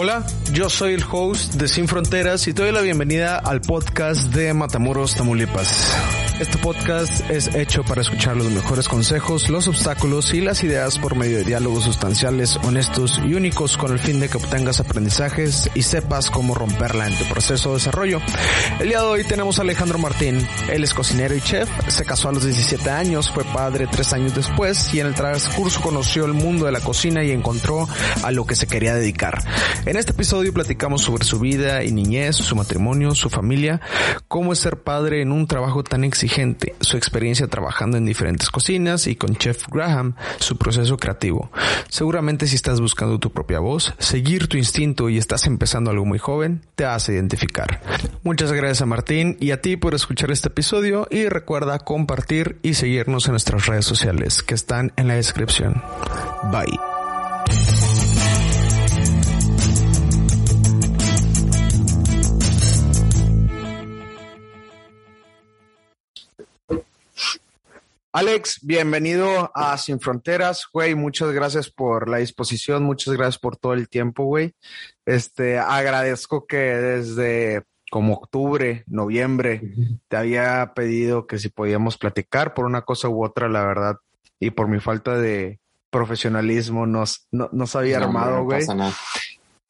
Hola, yo soy el host de Sin Fronteras y te doy la bienvenida al podcast de Matamoros, Tamaulipas. Este podcast es hecho para escuchar los mejores consejos, los obstáculos y las ideas por medio de diálogos sustanciales, honestos y únicos con el fin de que obtengas aprendizajes y sepas cómo romperla en tu proceso de desarrollo. El día de hoy tenemos a Alejandro Martín. Él es cocinero y chef, se casó a los 17 años, fue padre tres años después y en el transcurso conoció el mundo de la cocina y encontró a lo que se quería dedicar. En este episodio platicamos sobre su vida y niñez, su matrimonio, su familia, cómo es ser padre en un trabajo tan exigente su experiencia trabajando en diferentes cocinas y con Chef Graham, su proceso creativo. Seguramente si estás buscando tu propia voz, seguir tu instinto y estás empezando algo muy joven, te hace identificar. Muchas gracias a Martín y a ti por escuchar este episodio y recuerda compartir y seguirnos en nuestras redes sociales que están en la descripción. Bye. Alex, bienvenido a Sin Fronteras, güey. Muchas gracias por la disposición, muchas gracias por todo el tiempo, güey. Este, agradezco que desde como octubre, noviembre, te había pedido que si podíamos platicar por una cosa u otra, la verdad, y por mi falta de profesionalismo nos, no, no se había armado, güey.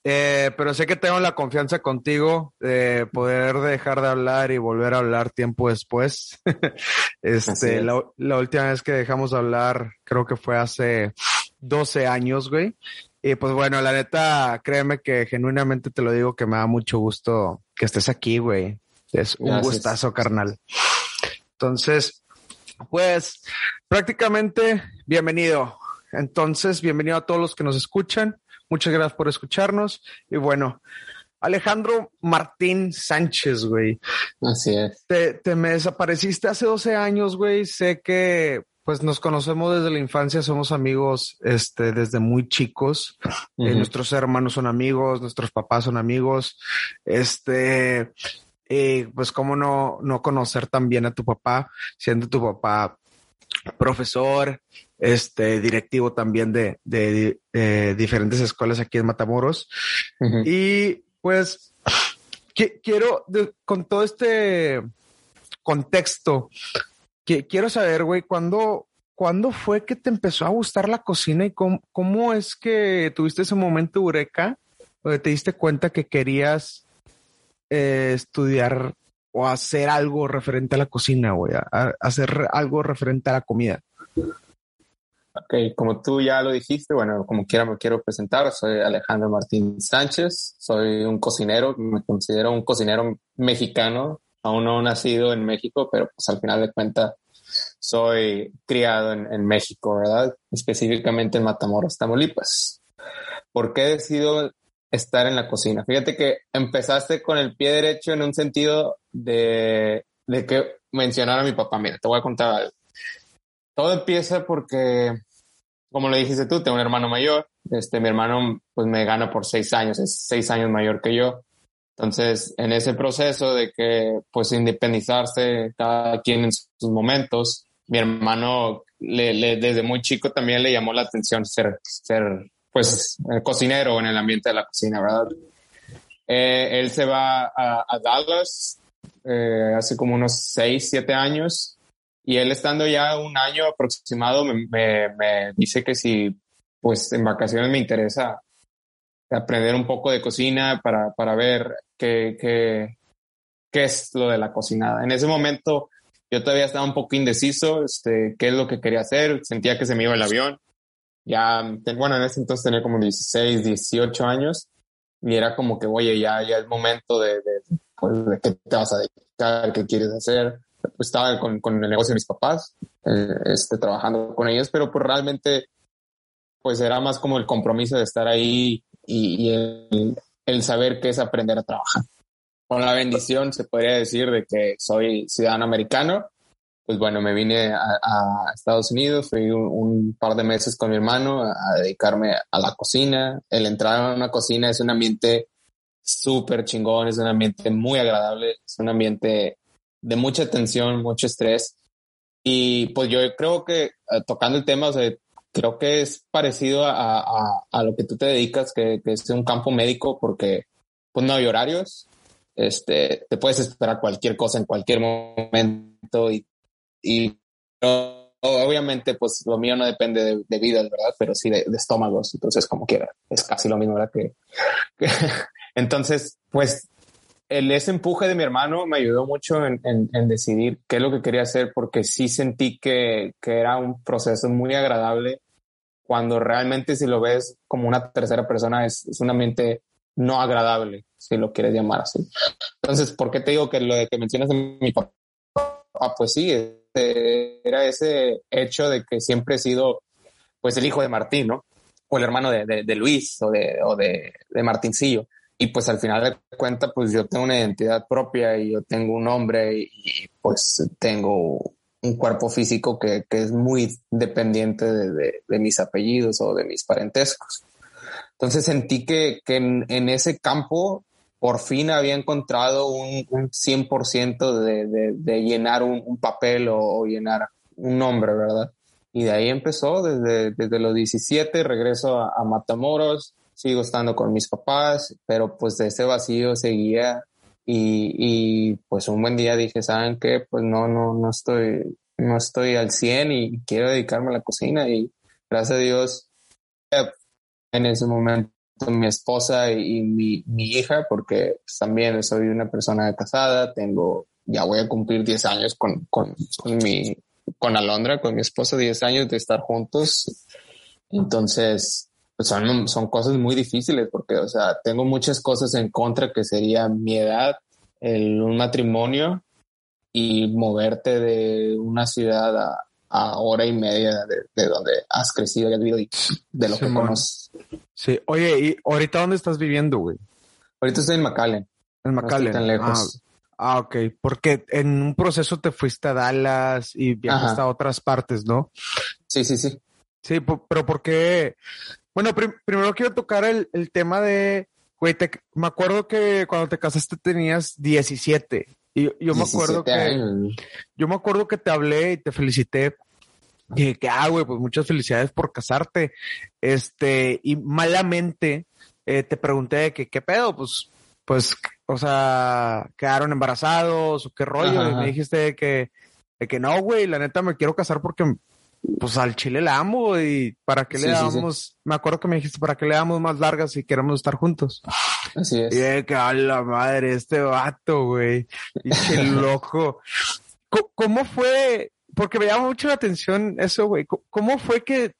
Eh, pero sé que tengo la confianza contigo de poder dejar de hablar y volver a hablar tiempo después. este, la, la, última vez que dejamos de hablar, creo que fue hace 12 años, güey. Y pues bueno, la neta, créeme que genuinamente te lo digo que me da mucho gusto que estés aquí, güey. Es un gustazo, carnal. Entonces, pues prácticamente bienvenido. Entonces, bienvenido a todos los que nos escuchan. Muchas gracias por escucharnos. Y bueno, Alejandro Martín Sánchez, güey. Así es. Te, te me desapareciste hace 12 años, güey. Sé que pues nos conocemos desde la infancia, somos amigos este, desde muy chicos. eh, nuestros hermanos son amigos, nuestros papás son amigos. Este, eh, pues cómo no, no conocer también a tu papá, siendo tu papá profesor, este directivo también de, de, de diferentes escuelas aquí en Matamoros. Uh -huh. Y pues que, quiero, de, con todo este contexto, que, quiero saber, güey, ¿cuándo, ¿cuándo fue que te empezó a gustar la cocina y cómo, cómo es que tuviste ese momento eureka donde te diste cuenta que querías eh, estudiar o hacer algo referente a la cocina, güey, a, a hacer algo referente a la comida? Ok, como tú ya lo dijiste, bueno, como quiera me quiero presentar, soy Alejandro Martín Sánchez, soy un cocinero, me considero un cocinero mexicano, aún no nacido en México, pero pues al final de cuentas soy criado en, en México, ¿verdad? Específicamente en Matamoros, Tamaulipas. ¿Por qué he decidido estar en la cocina? Fíjate que empezaste con el pie derecho en un sentido de, de que mencionar a mi papá. Mira, te voy a contar algo. Todo empieza porque como le dijiste tú, tengo un hermano mayor. Este, mi hermano, pues me gana por seis años, es seis años mayor que yo. Entonces, en ese proceso de que, pues, independizarse cada quien en sus momentos, mi hermano, le, le, desde muy chico también le llamó la atención ser, ser, pues, cocinero en el ambiente de la cocina, ¿verdad? Eh, él se va a, a Dallas eh, hace como unos seis, siete años y él estando ya un año aproximado me, me, me, dice que si pues en vacaciones me interesa aprender un poco de cocina para, para ver qué, qué, qué es lo de la cocinada. En ese momento yo todavía estaba un poco indeciso, este, qué es lo que quería hacer, sentía que se me iba el avión. Ya, bueno, en ese entonces tenía como 16, 18 años y era como que, oye, ya, ya es momento de, de, pues, de qué te vas a dedicar, qué quieres hacer estaba con, con, el negocio de mis papás, eh, este, trabajando con ellos, pero pues realmente pues era más como el compromiso de estar ahí y, el, el, saber qué es aprender a trabajar. Con la bendición se podría decir de que soy ciudadano americano, pues bueno, me vine a, Estados Unidos, fui un, un, par de meses con mi hermano a, a dedicarme a la cocina. El entrar a una cocina es un ambiente súper chingón, es un ambiente muy agradable, es un ambiente de mucha tensión, mucho estrés. Y pues yo creo que uh, tocando el tema, o sea, ¿qué creo que es parecido a, a, lo que tú te dedicas, que, que, es un campo médico, porque pues no hay horarios, este, te puedes esperar cualquier cosa en cualquier momento y, y obviamente pues lo mío no depende de, de vidas, ¿verdad? Pero sí de, de, estómagos, entonces como quiera, es casi lo mismo, ¿verdad? Que, que entonces, pues el, ese empuje de mi hermano me ayudó mucho en, en, en, decidir qué es lo que quería hacer porque sí sentí que, que era un proceso muy agradable cuando realmente si lo ves como una tercera persona es, es un ambiente no agradable, si lo quieres llamar así. Entonces, ¿por qué te digo que lo de que mencionas de mi papá? Ah, pues sí, este, era ese hecho de que siempre he sido pues el hijo de Martín, ¿no? O el hermano de, de, de Luis o de, o de, de Martincillo y pues al final de cuentas, pues yo tengo una identidad propia y yo tengo un nombre y, y pues tengo un cuerpo físico que, que es muy dependiente de, de, de, mis apellidos o de mis parentescos. Entonces sentí que, que en, en, ese campo por fin había encontrado un, un 100% de, de, llenar un, un papel o, o, llenar un nombre, ¿verdad? Y de ahí empezó, desde, desde los 17 regreso a, a Matamoros, sigo estando con mis papás, pero pues de ese vacío seguía y, y pues un buen día dije, ¿saben qué? Pues no, no, no estoy, no estoy al 100 y quiero dedicarme a la cocina y gracias a Dios en ese momento mi esposa y, y mi, mi, hija, porque pues, también soy una persona casada, tengo, ya voy a cumplir 10 años con, con, con mi, con Alondra, con mi esposa, 10 años de estar juntos. Entonces, pues son, son cosas muy difíciles porque, o sea, tengo muchas cosas en contra que sería mi edad, el, un matrimonio y moverte de una ciudad a, a hora y media de, de, donde has crecido y has vivido y de lo sí, que man. conoces. Sí, oye, ¿y ahorita dónde estás viviendo, güey? Ahorita estoy en McAllen. En McAllen. No tan lejos. Ah, ah, ok. Porque en un proceso te fuiste a Dallas y viajaste Ajá. a otras partes, ¿no? Sí, sí, sí. Sí, pero ¿por qué? Bueno, prim primero quiero tocar el, el tema de, güey, te, me acuerdo que cuando te casaste tenías 17. Y yo, yo me acuerdo que, yo me acuerdo que te hablé y te felicité. Y dije que, ah, güey, pues muchas felicidades por casarte. Este, y malamente eh, te pregunté de que, ¿qué pedo? Pues, pues, o sea, quedaron embarazados o qué rollo. Ajá. Y me dijiste que, de que no, güey, la neta me quiero casar porque pues al chile la amo y para qué le sí, damos, sí, sí. me acuerdo que me dijiste, para qué le damos más largas si queremos estar juntos. Así es. Y de que a la madre, este vato, güey. Y qué loco. ¿Cómo fue? Porque me llama mucho la atención eso, güey. ¿Cómo fue que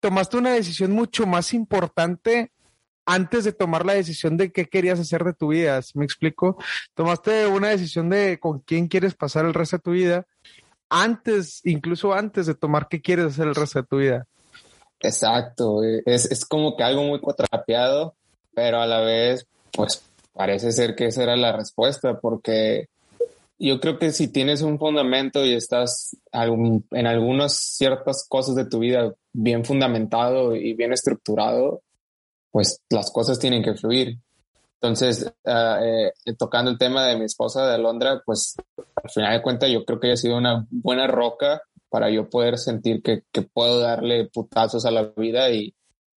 tomaste una decisión mucho más importante antes de tomar la decisión de qué querías hacer de tu vida? ¿Me explico? Tomaste una decisión de con quién quieres pasar el resto de tu vida antes, incluso antes de tomar qué quieres hacer el resto de tu vida. Exacto, es, es como que algo muy cuatrapeado, pero a la vez, pues parece ser que esa era la respuesta, porque yo creo que si tienes un fundamento y estás en algunas ciertas cosas de tu vida bien fundamentado y bien estructurado, pues las cosas tienen que fluir. Entonces, uh, eh, tocando el tema de mi esposa de Alondra, pues al final de cuentas yo creo que ha sido una buena roca para yo poder sentir que, que, puedo darle putazos a la vida y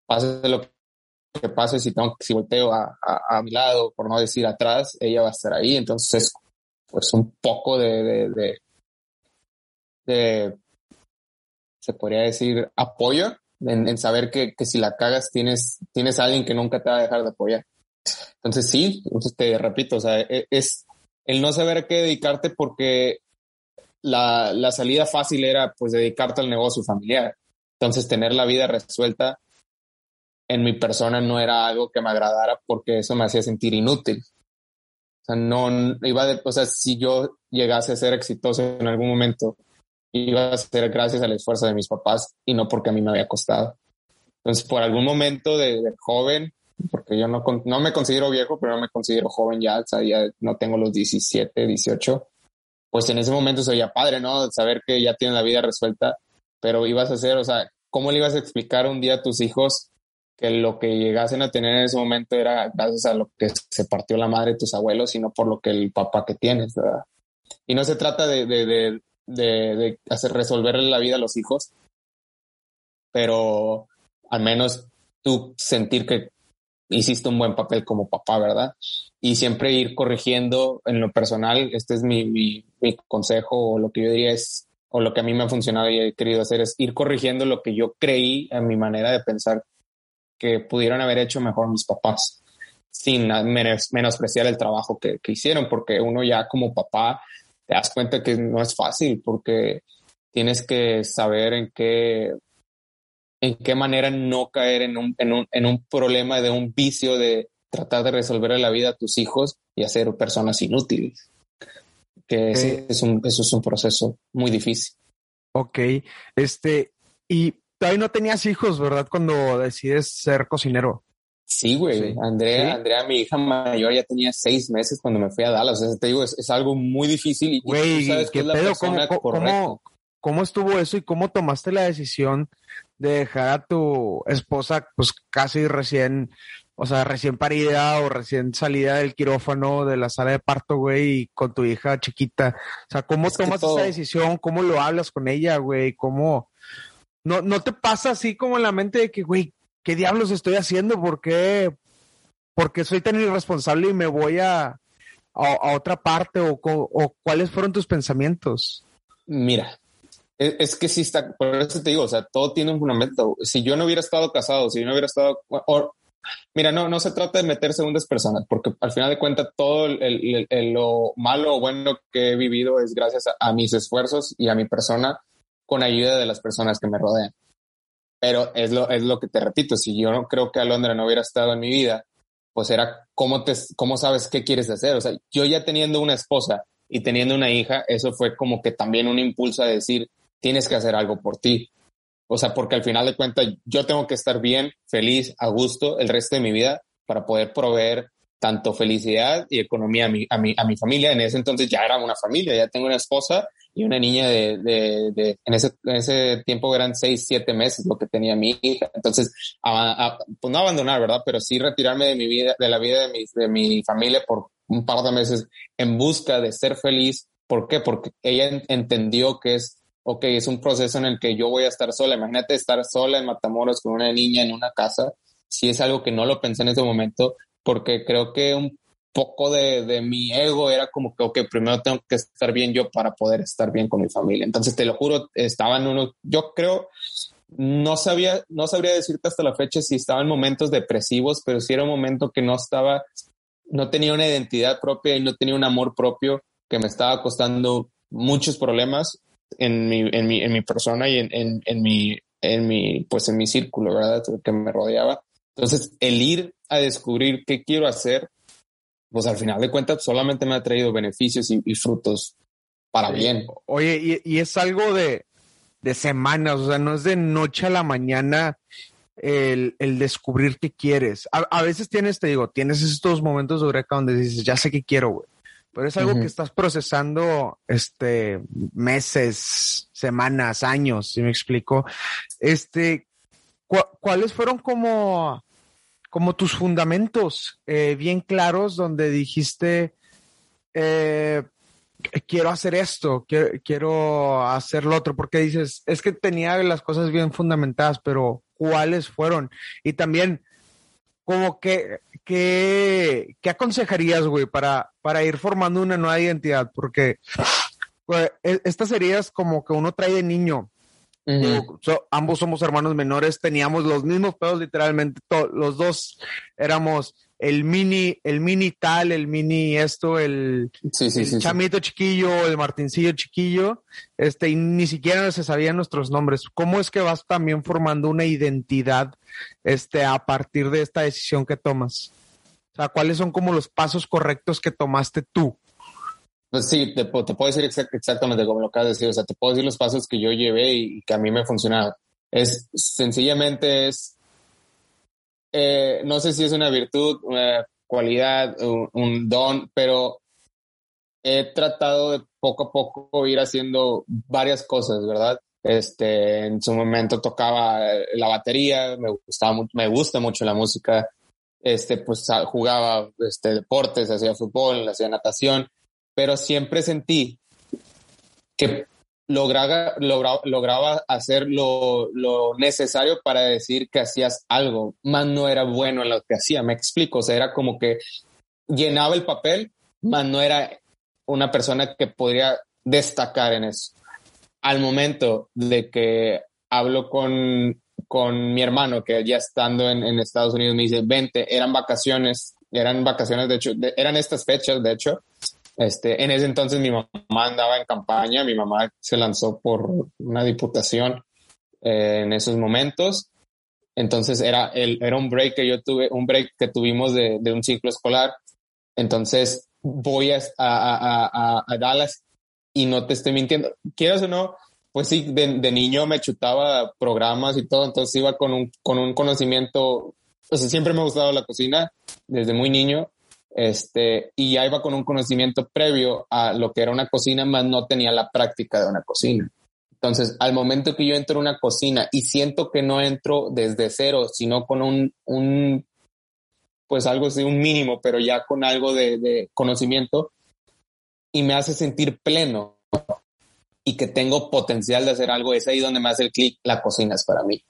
pase lo que pase, si, tengo, si volteo a, a, mi lado, por no decir atrás, ella va a estar ahí. Entonces, pues un poco de, de, de, de se podría decir, apoyo en, en saber que, que, si la cagas tienes, tienes a alguien que nunca te va a dejar de apoyar. Entonces sí, te repito, o sea, e, es el no saber qué dedicarte porque la, la salida fácil era pues dedicarte al negocio familiar. Entonces tener la vida resuelta en mi persona no era algo que me agradara porque eso me hacía sentir inútil. O sea, no iba de, o si yo llegase a ser exitoso en algún momento, iba a ser gracias al esfuerzo de mis papás y no porque a mí me había costado. Entonces, por algún momento de joven, porque yo no, no me considero viejo, pero no me considero joven ya, o sea, ya no tengo los 17, 18, pues en ese momento sería padre, ¿no? Saber que ya tienen la vida resuelta, pero ibas a hacer, o sea, ¿cómo le ibas a explicar un día a tus hijos que lo que llegasen a tener en ese momento era gracias a lo que se partió la madre de tus abuelos, sino por lo que el papá que tienes, ¿verdad? Y no se trata de, de, de, de hacer resolverle la vida a los hijos, pero al menos tú sentir que hiciste un buen papel como papá, ¿verdad? Y siempre ir corrigiendo en lo personal, este es mi, mi, consejo o lo que yo diría es, o lo que a mí me ha funcionado y he querido hacer es ir corrigiendo lo que yo creí en mi manera de pensar que pudieron haber hecho mejor mis papás, sin menospreciar el trabajo que, que hicieron, porque uno ya como papá te das cuenta que no es fácil, porque tienes que saber en qué en qué manera no caer en un, en un, en un problema de un vicio de tratar de resolver la vida a tus hijos y hacer personas inútiles. Que es un, eso es un proceso muy difícil. Ok, este, y todavía no tenías hijos, ¿verdad? Cuando decides ser cocinero. Sí, güey. Andrea, Andrea, mi hija mayor, ya tenía seis meses cuando me fui a Dallas. O sea, te digo, es, algo muy difícil. Y güey, es la pedo? ¿Cómo, ¿Cómo estuvo eso y cómo tomaste la decisión de dejar a tu esposa, pues casi recién, o sea, recién parida o recién salida del quirófano, de la sala de parto, güey, y con tu hija chiquita? O sea, ¿cómo tomas esa decisión? ¿Cómo lo hablas con ella, güey? ¿Cómo? No, no te pasa así como en la mente de que, güey, ¿qué diablos estoy haciendo? ¿Por qué? Porque soy tan irresponsable y me voy a, a, otra parte o, o cuáles fueron tus pensamientos? Mira, es, que sí está, por eso te digo, o sea, todo tiene un fundamento. Si yo no hubiera estado casado, si yo no hubiera estado, mira, no, no se trata de meter segundas personas, porque al final de cuentas todo el, lo malo o bueno que he vivido es gracias a, mis esfuerzos y a mi persona con ayuda de las personas que me rodean. Pero es lo, es lo que te repito, si yo no creo que Alondra no hubiera estado en mi vida, pues era cómo, te, cómo sabes qué quieres hacer. O sea, yo ya teniendo una esposa y teniendo una hija, eso fue como que también un impulso a decir, tienes que hacer algo por ti. O sea, porque al final de cuentas yo tengo que estar bien, feliz, a gusto el resto de mi vida para poder proveer tanto felicidad y economía a mi, a mi, a mi familia. En ese entonces ya era una familia, ya tengo una esposa y una niña de, de, de en, ese, en ese tiempo eran seis, siete meses lo que tenía mi hija. Entonces, pues no abandonar, ¿verdad? Pero sí retirarme de mi vida, de la vida de mi, de mi familia por un par de meses en busca de ser feliz. ¿Por qué? Porque ella entendió que es ok, es un proceso en el que yo voy a estar sola. Imagínate estar sola en Matamoros con una niña en una casa. Si es algo que no lo pensé en ese momento, porque creo que un poco de, de, mi ego era como que, ok, primero tengo que estar bien yo para poder estar bien con mi familia. Entonces, te lo juro, estaba en uno, yo creo, no sabía, no sabría decirte hasta la fecha si estaba en momentos depresivos, pero sí era un momento que no estaba, no tenía una identidad propia y no tenía un amor propio que me estaba costando muchos problemas en mi, en mi, en mi persona y en, en, en, mi, en mi, pues en mi círculo, ¿verdad? Que me rodeaba. Entonces, el ir a descubrir qué quiero hacer, pues al final de cuentas solamente me ha traído beneficios y, frutos para bien. Oye, y, y, es algo de, de semanas, o sea, no es de noche a la mañana el, el descubrir qué quieres. A, a, veces tienes, te digo, tienes estos momentos de eureka donde dices, ya sé qué quiero, güey pero es algo que estás procesando este meses, semanas, años, si me explico. Este, ¿cuáles fueron como, como tus fundamentos eh, bien claros donde dijiste, eh, quiero hacer esto, quiero, quiero hacer lo otro? Porque dices, es que tenía las cosas bien fundamentadas, pero ¿cuáles fueron? Y también, como que, ¿qué, aconsejarías, güey, para, para ir formando una nueva identidad? Porque e, estas heridas como que uno trae de niño. ambos somos hermanos menores, teníamos los mismos pedos literalmente, los dos éramos el mini, el mini tal, el mini esto, el, chamito chiquillo, el martincillo chiquillo, este, y ni siquiera se sabían nuestros nombres. ¿Cómo es que vas también formando una identidad, este, a partir de esta decisión que tomas? O sea, ¿cuáles son como los pasos correctos que tomaste tú? Pues sí, te, puedo decir exactamente como lo acabas de decir. O sea, te puedo decir los pasos que yo llevé y que a mí me funcionaron. Es sencillamente es eh, no sé si es una virtud, una cualidad, un, don, pero he tratado de poco a poco ir haciendo varias cosas, ¿verdad? Este, en su momento tocaba eh, la batería, me gustaba me gusta mucho la música. Este, pues jugaba este deportes, hacía fútbol, hacía natación, pero siempre sentí que lograba, lograba, hacer lo, lo, necesario para decir que hacías algo, más no era bueno en lo que hacía, me explico, o sea, era como que llenaba el papel, más no era una persona que podría destacar en eso. Al momento de que hablo con, con mi hermano, que ya estando en, en Estados Unidos me dice, vente, eran vacaciones, eran vacaciones, de hecho, eran estas fechas, de hecho, este, en ese entonces mi mamá andaba en campaña, mi mamá se lanzó por una diputación eh, en esos momentos. Entonces era, el, era un break que yo tuve, un break que tuvimos de, de un ciclo escolar. Entonces voy a, a, a, Dallas y no te estoy mintiendo. Quieras o no, pues sí, de, de, niño me chutaba programas y todo, entonces iba con un, con un conocimiento, o sea, siempre me ha gustado la cocina desde muy niño este, y ya iba con un conocimiento previo a lo que era una cocina, más no tenía la práctica de una cocina. Entonces, al momento que yo entro en una cocina y siento que no entro desde cero, sino con un, un pues algo así, un mínimo, pero ya con algo de, de conocimiento, y me hace sentir pleno y que tengo potencial de hacer algo, es ahí donde me hace el clic, la cocina es para mí.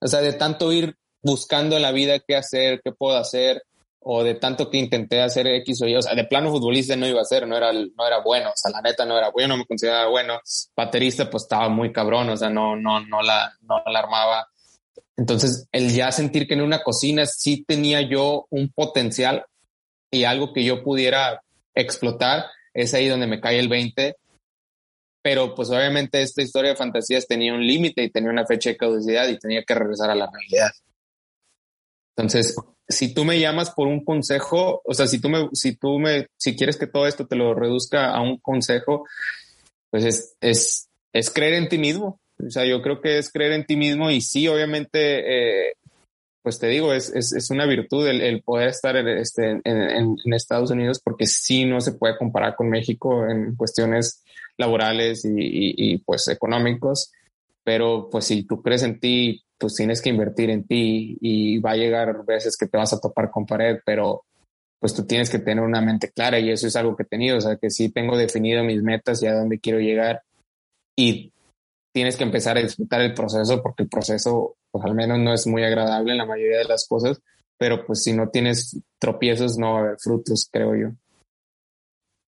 O sea, de tanto ir buscando en la vida qué hacer, qué puedo hacer, o de tanto que intenté hacer X o Y, o sea, de plano futbolista no iba a ser, no era, no era bueno, o sea, la neta no era bueno, no me consideraba bueno, baterista pues estaba muy cabrón, o sea, no, no, no la, no la armaba. Entonces, el ya sentir que en una cocina sí tenía yo un potencial y algo que yo pudiera explotar, es ahí donde me cae el 20. Pero pues obviamente esta historia de fantasías tenía un límite y tenía una fecha de caducidad y tenía que regresar a la realidad. Entonces, si tú me llamas por un consejo, o sea, si tú me, si tú me, si quieres que todo esto te lo reduzca a un consejo, pues es, es, es creer en ti mismo. O sea, yo creo que es creer en ti mismo y sí, obviamente, eh, pues te digo, es, es, es una virtud el, el, poder estar este, en, en, en, Estados Unidos porque sí no se puede comparar con México en cuestiones laborales y, y, y pues económicos. Pero pues si tú crees en ti, pues tienes que invertir en ti y va a llegar veces que te vas a topar con pared, pero pues tú tienes que tener una mente clara y eso es algo que he tenido, o sea, que sí tengo definido mis metas y a dónde quiero llegar y tienes que empezar a disfrutar el proceso porque el proceso, pues al menos no es muy agradable en la mayoría de las cosas, pero pues si no tienes tropiezos no va a haber frutos, creo yo.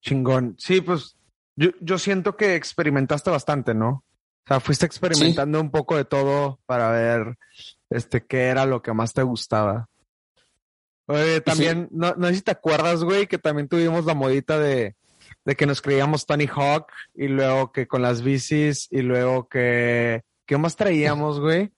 Chingón. Sí, pues yo, yo siento que experimentaste bastante, ¿no? O sea, fuiste experimentando sí. un poco de todo para ver este qué era lo que más te gustaba. Oye, también, sí. no, no sé si te acuerdas, güey, que también tuvimos la modita de, de que nos creíamos Tony Hawk y luego que con las bicis y luego que, ¿qué más traíamos, güey?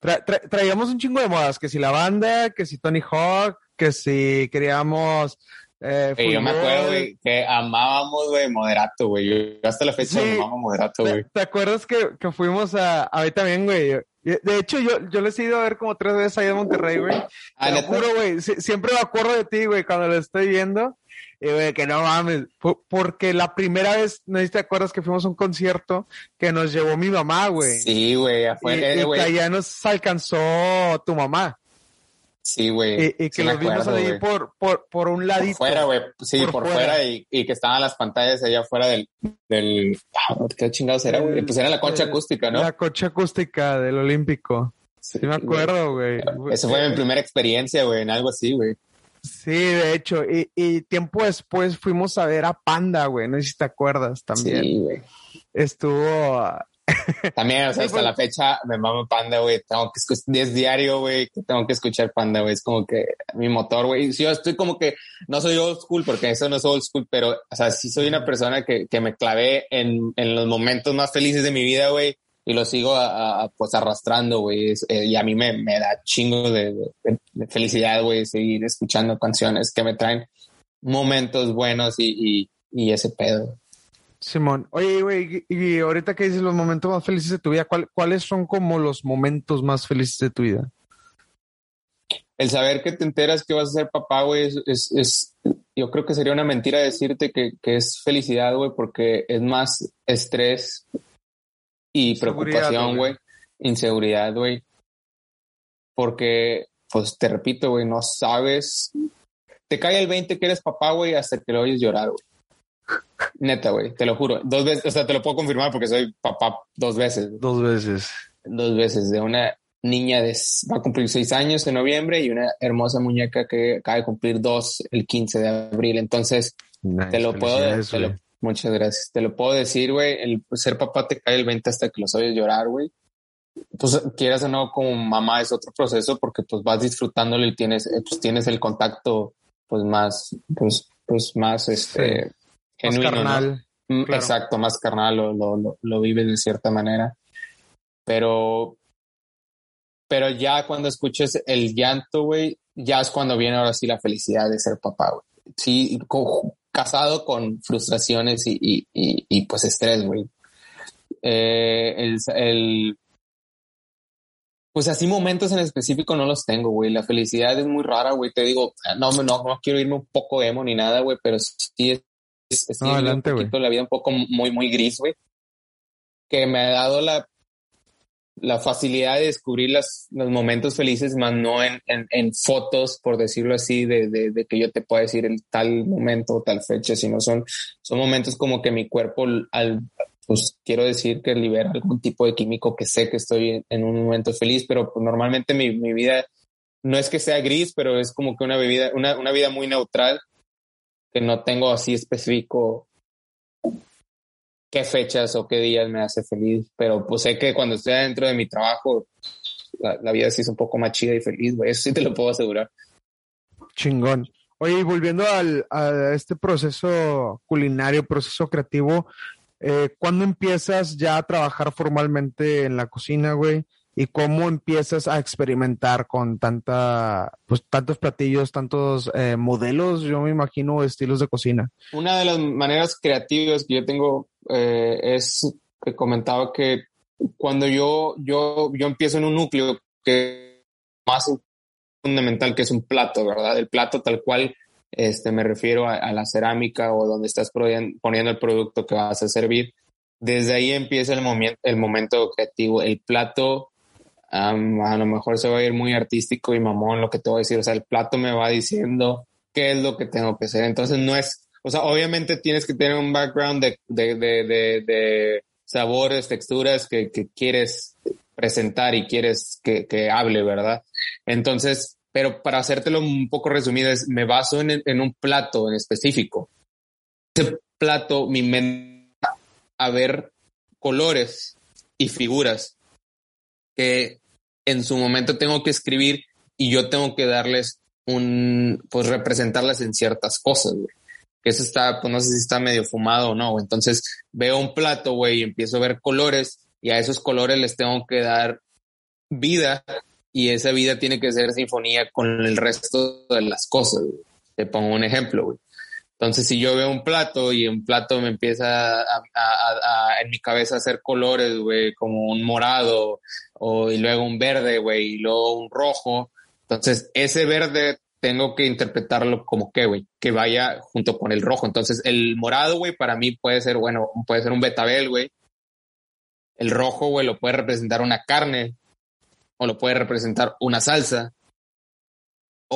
Tra, tra, traíamos un chingo de modas, que si la banda, que si Tony Hawk, que si queríamos eh, yo me acuerdo, güey, que amábamos, güey, Moderato, güey. Yo hasta la fecha sí. amamos Moderato, güey. ¿Te acuerdas que, que fuimos a, a ver también, güey? De hecho, yo, yo les he ido a ver como tres veces ahí en Monterrey, güey. Ah, Te lo juro, güey. Siempre me acuerdo de ti, güey, cuando lo estoy viendo. Y, güey, que no mames. Porque la primera vez, no te acuerdas que fuimos a un concierto que nos llevó mi mamá, güey. Sí, güey, afuera, y, y que allá nos alcanzó tu mamá. Sí, güey. Y, y, que sí los vimos ahí por, por, por un ladito. Por fuera, güey. Sí, por, por fuera, fuera y, y, que estaban las pantallas allá afuera del. del ¿Qué chingados era, güey? Pues era la concha acústica, ¿no? La concha acústica del Olímpico. Sí, sí me acuerdo, güey. Esa fue mi primera experiencia, güey, en algo así, güey. Sí, de hecho. Y, y tiempo después fuimos a ver a Panda, güey. No sé si te acuerdas también. Sí, güey. Estuvo también, o sea, hasta la fecha me mamo Panda, güey. Tengo que escuchar, es diario, güey, que tengo que escuchar Panda, güey. Es como que mi motor, güey. Sí, yo estoy como que, no soy old school, porque eso no es old school, pero, o sea, sí soy una persona que, que me clavé en, en los momentos más felices de mi vida, güey. Y lo sigo a, a, pues arrastrando, güey. Eh, y a mí me, me da chingo de, de, de felicidad, güey, seguir escuchando canciones que me traen momentos buenos y, y, y ese pedo. Simón, oye, güey, y ahorita que dices los momentos más felices de tu vida, ¿cuál, ¿cuáles son como los momentos más felices de tu vida? El saber que te enteras que vas a ser papá, güey, es, es, es, yo creo que sería una mentira decirte que, que es felicidad, güey, porque es más estrés y preocupación, güey, inseguridad, güey, porque, pues te repito, güey, no sabes, te cae el 20 que eres papá, güey, hasta que lo oyes llorar, güey. Neta, güey, te lo juro. Dos veces, o sea, te lo puedo confirmar porque soy papá dos veces. Dos veces. Dos veces de una niña de, va a cumplir seis años en noviembre y una hermosa muñeca que acaba de cumplir dos el 15 de abril. Entonces, te lo puedo, te muchas gracias. Te lo puedo decir, güey, el ser papá te cae el 20 hasta que lo sabes llorar, güey. Pues quieras o no, como mamá es otro proceso porque pues vas disfrutándolo y tienes, eh, pues tienes el contacto pues más, pues, pues más este genuino. Más carnal. Mm, exacto, más carnal, lo, lo, lo vives de cierta manera. Pero pero ya cuando escuches el llanto, güey, ya es cuando viene ahora sí la felicidad de ser papá, güey. Sí, casado con frustraciones y, y, y, pues estrés, güey. Eh, el, el, pues así momentos en específico no los tengo, güey. La felicidad es muy rara, güey. Te digo, no, no, no quiero irme un poco emo ni nada, güey, pero sí es, es, un poquito la vida un poco muy, muy gris, güey. Que me ha dado la la facilidad de descubrir las, los momentos felices, más no en, en, fotos, por decirlo así, de, de, que yo te pueda decir en tal momento o tal fecha, sino son, son momentos como que mi cuerpo, al, pues quiero decir que libera algún tipo de químico que sé que estoy en, un momento feliz, pero pues, normalmente mi, mi, vida no es que sea gris, pero es como que una, vida, una, una vida muy neutral, que no tengo así específico qué fechas o qué días me hace feliz, pero pues sé que cuando estoy dentro de mi trabajo, la, vida sí es un poco más chida y feliz, güey, eso sí te lo puedo asegurar. Chingón. Oye, y volviendo al, a este proceso culinario, proceso creativo, eh, ¿cuándo empiezas ya a trabajar formalmente en la cocina, güey? Y cómo empiezas a experimentar con tanta, pues tantos platillos, tantos eh, modelos, yo me imagino, estilos de cocina. Una de las maneras creativas que yo tengo eh, es que comentaba que cuando yo, yo, yo empiezo en un núcleo que más fundamental que es un plato, ¿verdad? El plato tal cual, este, me refiero a, la cerámica o donde estás poniendo el producto que vas a servir. Desde ahí empieza el, el momento creativo. El plato a lo mejor se va a ir muy artístico y mamón lo que te voy a decir. O sea, el plato me va diciendo qué es lo que tengo que hacer. Entonces no es, o sea, obviamente tienes que tener un background de, de, de, de, sabores, texturas que, que, quieres presentar y quieres que, que, hable, ¿verdad? Entonces, pero para hacértelo un poco resumido, es, me baso en, en un plato en específico. Ese plato, mi mente, a ver colores y figuras que en su momento tengo que escribir y yo tengo que darles un, pues representarlas en ciertas cosas, güey. Que eso está, pues no sé si está medio fumado o no, Entonces veo un plato, güey, y empiezo a ver colores y a esos colores les tengo que dar vida y esa vida tiene que ser sinfonía con el resto de las cosas. Te pongo un ejemplo, güey. Entonces, si yo veo un plato y un plato me empieza a, en mi cabeza a hacer colores, güey, como un morado, o, y luego un verde, güey, y luego un rojo, entonces ese verde tengo que interpretarlo como que, güey, que vaya junto con el rojo. Entonces, el morado, güey, para mí puede ser, bueno, puede ser un betabel, güey. El rojo, güey, lo puede representar una carne, o lo puede representar una salsa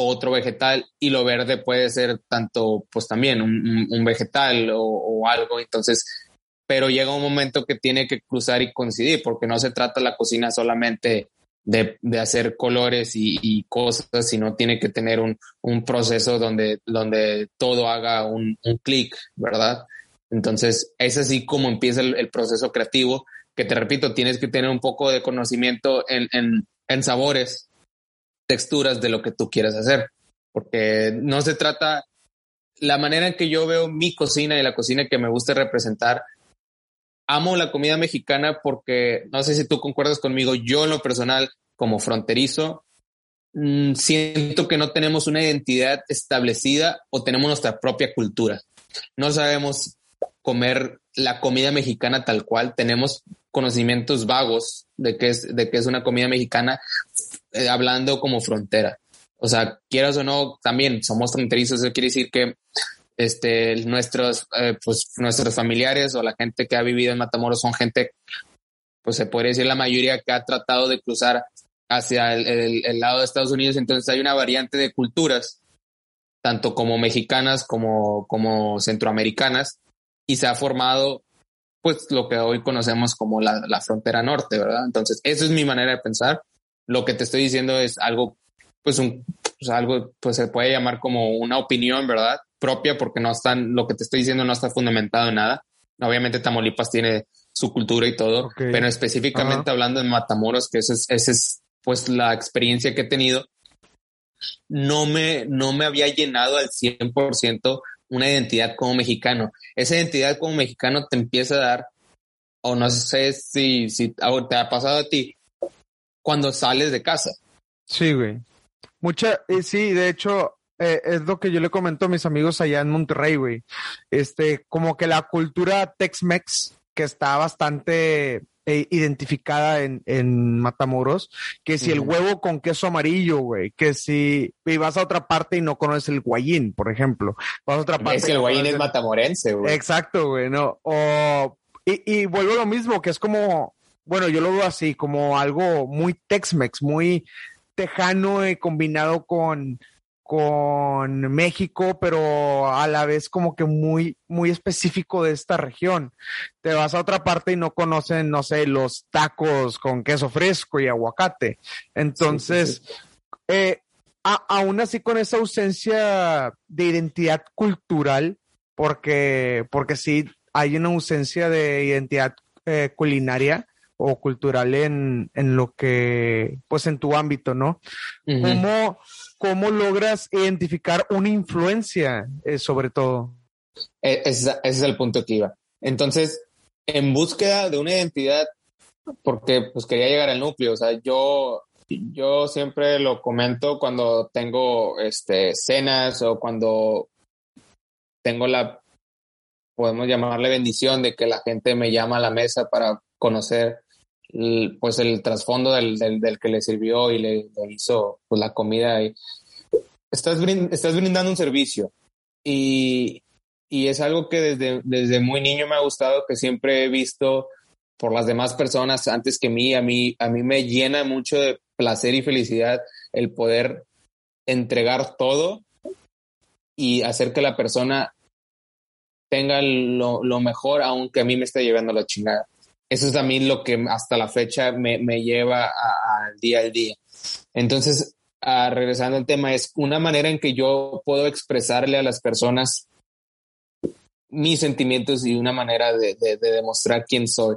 otro vegetal y lo verde puede ser tanto, pues también un, vegetal o, algo. Entonces, pero llega un momento que tiene que cruzar y coincidir porque no se trata la cocina solamente de, hacer colores y, cosas, sino tiene que tener un, proceso donde, donde todo haga un, clic, ¿verdad? Entonces, es así como empieza el, proceso creativo, que te repito, tienes que tener un poco de conocimiento en, en, en sabores, texturas de lo que tú quieras hacer, porque no se trata, la manera en que yo veo mi cocina y la cocina que me gusta representar, amo la comida mexicana porque, no sé si tú concuerdas conmigo, yo en lo personal, como fronterizo, mm, siento que no tenemos una identidad establecida o tenemos nuestra propia cultura. No sabemos comer la comida mexicana tal cual, tenemos conocimientos vagos de qué es, de qué es una comida mexicana, eh, hablando como frontera. O sea, quieras o no, también somos fronterizos, eso quiere decir que este, nuestros, eh, pues, nuestros familiares o la gente que ha vivido en Matamoros son gente, pues se podría decir la mayoría que ha tratado de cruzar hacia el, lado de Estados Unidos. Entonces hay una variante de culturas, tanto como mexicanas como, como centroamericanas, y se ha formado pues lo que hoy conocemos como la, la frontera norte, ¿verdad? Entonces, esa es mi manera de pensar. Lo que te estoy diciendo es algo, pues un, pues algo, pues se puede llamar como una opinión, ¿verdad? Propia, porque no están, lo que te estoy diciendo no está fundamentado en nada. Obviamente Tamaulipas tiene su cultura y todo, pero específicamente hablando de Matamoros, que esa es, esa es pues la experiencia que he tenido, no me, no me había llenado al 100% una identidad como mexicano. Esa identidad como mexicano te empieza a dar, o no sé si, si te ha pasado a ti, cuando sales de casa. Sí, güey. Mucha, eh, sí, de hecho, eh, es lo que yo le comento a mis amigos allá en Monterrey, güey. Este, como que la cultura Tex-Mex, que está bastante eh, identificada en, en, Matamoros, que si el huevo con queso amarillo, güey, que si vas a otra parte y no conoces el guayín, por ejemplo, vas a otra parte. Es que el guayín es matamorense, güey. Exacto, güey, no. O, y, y vuelvo a lo mismo, que es como, bueno, yo lo veo así, como algo muy Tex-Mex, muy tejano y combinado con, con México, pero a la vez como que muy, muy específico de esta región. Te vas a otra parte y no conocen, no sé, los tacos con queso fresco y aguacate. Entonces, Eh, aún así con esa ausencia de identidad cultural, porque, porque sí hay una ausencia de identidad eh, culinaria o cultural en, en lo que, pues en tu ámbito, ¿no? ¿Cómo, ¿Cómo logras identificar una influencia eh, sobre todo? E, ese, es el punto que iba. Entonces, en búsqueda de una identidad, porque pues quería llegar al núcleo, o sea, yo, yo siempre lo comento cuando tengo este, cenas o cuando tengo la, podemos llamarle bendición de que la gente me llama a la mesa para conocer pues el trasfondo del, del, que le sirvió y le, hizo pues, la comida. Y estás, estás brindando un servicio y, y es algo que desde, desde muy niño me ha gustado, que siempre he visto por las demás personas antes que mí. A mí, a mí me llena mucho de placer y felicidad el poder entregar todo y hacer que la persona tenga lo, lo mejor, aunque a mí me esté llevando la chingada eso es a mí lo que hasta la fecha me, me lleva al día al día. Entonces, regresando al tema, es una manera en que yo puedo expresarle a las personas mis sentimientos y una manera de, de, de demostrar quién soy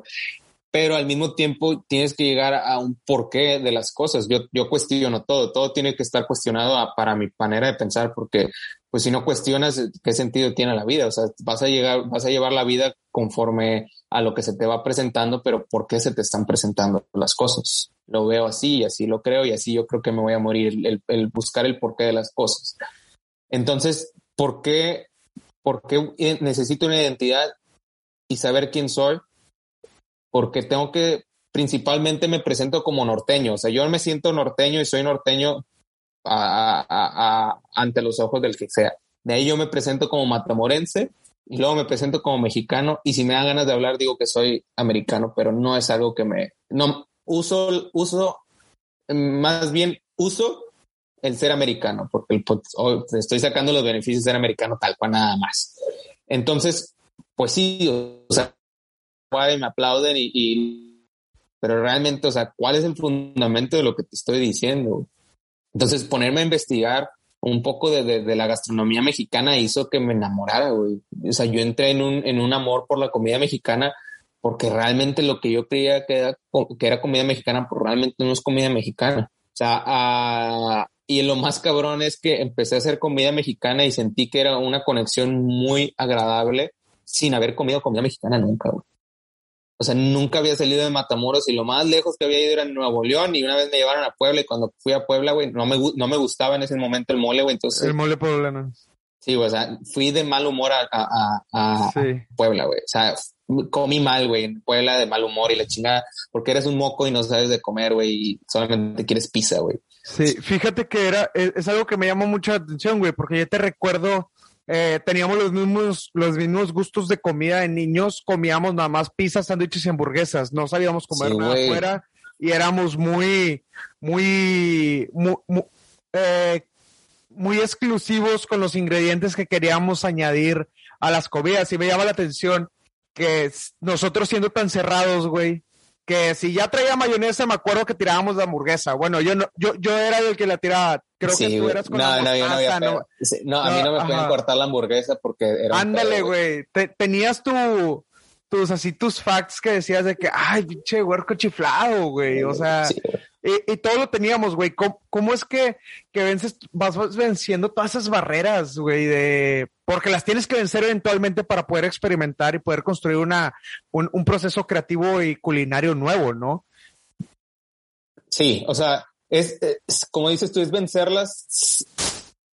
pero al mismo tiempo tienes que llegar a un porqué de las cosas. Yo, yo cuestiono todo, todo tiene que estar cuestionado para mi manera de pensar, porque pues si no cuestionas qué sentido tiene la vida, o sea, vas a llegar, vas a llevar la vida conforme a lo que se te va presentando, pero ¿por qué se te están presentando las cosas? Lo veo así, así lo creo y así yo creo que me voy a morir, el, el buscar el porqué de las cosas. Entonces, ¿por qué, ¿por qué necesito una identidad y saber quién soy? porque tengo que, principalmente me presento como norteño, o sea, yo me siento norteño y soy norteño ante los ojos del que sea. De ahí yo me presento como matamorense y luego me presento como mexicano y si me dan ganas de hablar digo que soy americano, pero no es algo que me, no, uso, uso, más bien uso el ser americano, porque estoy sacando los beneficios de ser americano tal cual nada más. Entonces, pues sí, o sea, y me aplauden y, pero realmente, o sea, ¿cuál es el fundamento de lo que te estoy diciendo? Entonces, ponerme a investigar un poco de, de, la gastronomía mexicana hizo que me enamorara, güey. O sea, yo entré en un, en un amor por la comida mexicana porque realmente lo que yo creía que era, comida mexicana, pues realmente no es comida mexicana. O sea, uh, y lo más cabrón es que empecé a hacer comida mexicana y sentí que era una conexión muy agradable sin haber comido comida mexicana nunca, güey. O sea, nunca había salido de Matamoros y lo más lejos que había ido era en Nuevo León y una vez me llevaron a Puebla y cuando fui a Puebla, güey, no me, no me gustaba en ese momento el mole, güey. Entonces, el mole poblano. Sí, güey, o sea, fui de mal humor a, a, a Puebla, güey. O sea, comí mal, güey, en Puebla de mal humor y la chingada, porque eres un moco y no sabes de comer, güey, y solamente quieres pizza, güey. Sí, fíjate que era, es, es algo que me llamó mucho la atención, güey, porque yo te recuerdo eh, teníamos los mismos, los mismos gustos de comida de niños, comíamos nada más pizzas, sándwiches y hamburguesas, no sabíamos comer nada afuera y éramos muy, muy, eh, muy, exclusivos con los ingredientes que queríamos añadir a las comidas. Y me llama la atención que nosotros siendo tan cerrados, güey, que si ya traía mayonesa, me acuerdo que tirábamos la hamburguesa. Bueno, yo no, yo, yo era el que la tiraba. Creo que tú eras con no, la no, no, no, a mí no me pueden cortar la hamburguesa porque era. Ándale, güey. Tenías tu, tus así tus facts que decías de que, ay, pinche huerco chiflado, güey. O sea, y, todo lo teníamos, güey. ¿Cómo, es que, que vences, vas venciendo todas esas barreras, güey? De, porque las tienes que vencer eventualmente para poder experimentar y poder construir una, un, proceso creativo y culinario nuevo, ¿no? Sí, o sea, es, como dices tú, es vencerlas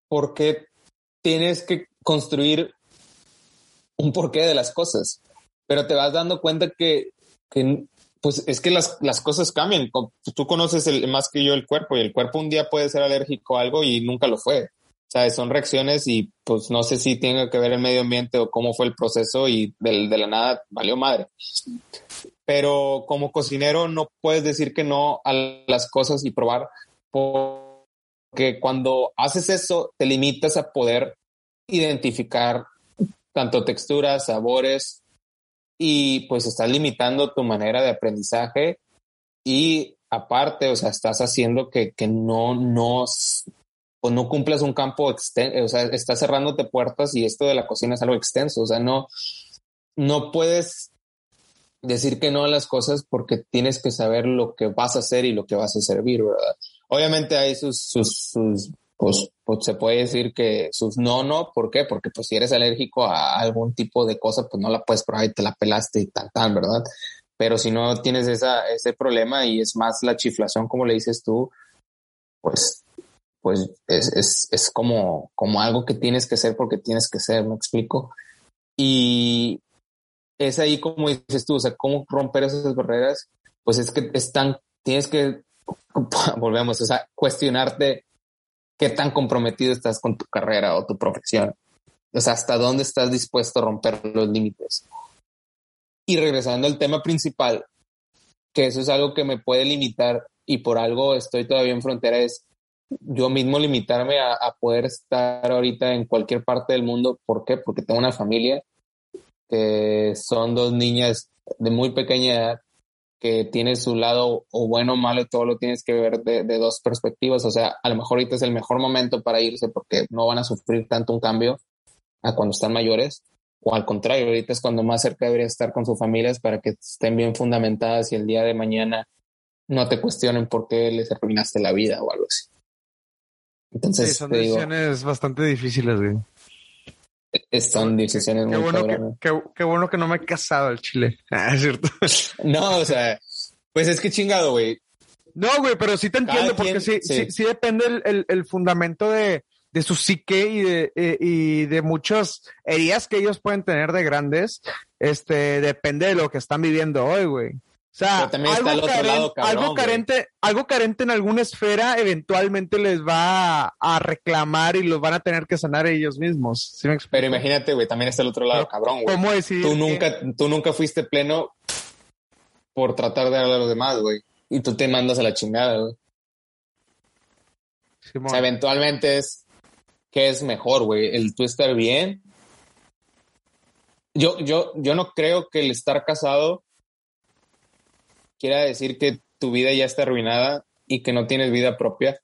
porque tienes que construir un porqué de las cosas, pero te vas dando cuenta que, que pues es que las, las cosas cambian. Tú conoces el, más que yo el cuerpo y el cuerpo un día puede ser alérgico a algo y nunca lo fue. Sea, son reacciones y pues no sé si tiene que ver el medio ambiente o cómo fue el proceso y de, de la nada valió madre. Pero como cocinero no puedes decir que no a las cosas y probar porque cuando haces eso te limitas a poder identificar tanto texturas, sabores, y pues estás limitando tu manera de aprendizaje y aparte, o sea, estás haciendo que, que no, no, o no cumplas un campo extenso, o sea, estás cerrándote puertas y esto de la cocina es algo extenso, o sea, no, no puedes decir que no a las cosas porque tienes que saber lo que vas a hacer y lo que vas a servir, ¿verdad? Obviamente hay sus, sus, sus pues, pues, se puede decir que sus no, no, ¿por qué? Porque pues si eres alérgico a algún tipo de cosa, pues no la puedes probar y te la pelaste y tal, tal, ¿verdad? Pero si no tienes esa, ese problema y es más la chiflación, como le dices tú, pues, pues es, es, es como, como algo que tienes que ser porque tienes que ser, ¿me explico? Y es ahí como dices tú, o sea, cómo romper esas barreras, pues es que están, tienes que, volvemos, o sea, cuestionarte qué tan comprometido estás con tu carrera o tu profesión. O sea, hasta dónde estás dispuesto a romper los límites. Y regresando al tema principal, que eso es algo que me puede limitar y por algo estoy todavía en frontera, es yo mismo limitarme a, poder estar ahorita en cualquier parte del mundo. ¿Por qué? Porque tengo una familia que son dos niñas de muy pequeña edad que tiene su lado o bueno o malo, todo lo tienes que ver de, dos perspectivas. O sea, a lo mejor ahorita es el mejor momento para irse porque no van a sufrir tanto un cambio a cuando están mayores. O al contrario, ahorita es cuando más cerca debería estar con sus familias para que estén bien fundamentadas y el día de mañana no te cuestionen por qué les arruinaste la vida o algo así. Entonces, son decisiones bastante difíciles, güey. Son decisiones muy bueno que, qué, bueno que no me he casado al chile. Ah, es cierto. No, o sea, pues es que chingado, güey. No, güey, pero sí te entiendo porque sí, sí. sí, depende el, el, fundamento de, de, su psique y de, eh, y de muchas heridas que ellos pueden tener de grandes. Este, depende de lo que están viviendo hoy, güey. O sea, algo, carente, algo carente en alguna esfera eventualmente les va a, reclamar y los van a tener que sanar ellos mismos. Pero imagínate, güey, también está el otro lado, cabrón, güey. ¿Cómo decir? Tú nunca, tú nunca fuiste pleno por tratar de hablar a los demás, güey. Y tú te mandas a la chingada, güey. o sea, eventualmente es que es mejor, güey, el tú estar bien. Yo, yo, yo no creo que el estar casado quiera decir que tu vida ya está arruinada y que no tienes vida propia.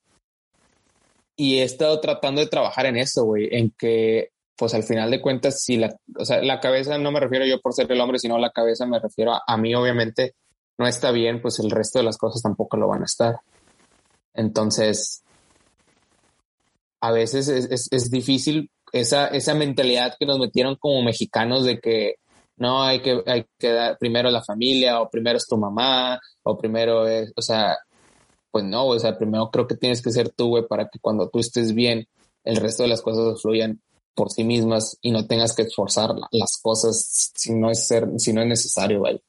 Y he estado tratando de trabajar en eso, güey, en que, pues al final de cuentas, si la, o sea, la cabeza no me refiero yo por ser el hombre, sino la cabeza me refiero a, mí, obviamente, no está bien, pues el resto de las cosas tampoco lo van a estar. Entonces, a veces es, es difícil esa, esa mentalidad que nos metieron como mexicanos de que no, hay que, hay que dar primero la familia, o primero es tu mamá, o primero es, o sea, pues no, o sea, primero creo que tienes que ser tú, güey, para que cuando tú estés bien, el resto de las cosas fluyan por sí mismas y no tengas que esforzar las cosas si no es ser, si no es necesario, güey.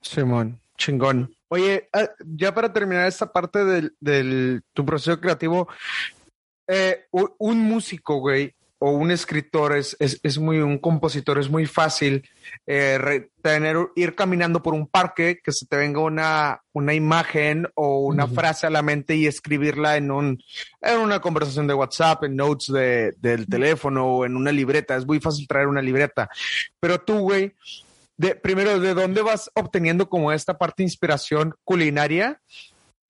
Simón, chingón. Oye, ah, ya para terminar esta parte del, del tu proceso creativo, eh, un músico, güey, o un escritor es, es, muy, un compositor es muy fácil eh, tener, ir caminando por un parque, que se te venga una, una imagen o una frase a la mente y escribirla en un, en una conversación de WhatsApp, en notes de, del teléfono o en una libreta. Es muy fácil traer una libreta. Pero tú, güey, de, primero, ¿de dónde vas obteniendo como esta parte de inspiración culinaria?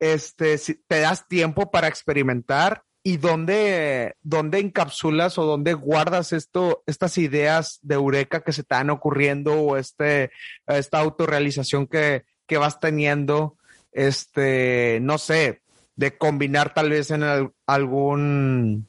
Este, si te das tiempo para experimentar ¿Y dónde, dónde encapsulas o dónde guardas esto, estas ideas de Eureka que se te están ocurriendo o este, esta autorrealización que, que vas teniendo? Este, no sé, de combinar tal vez en algún,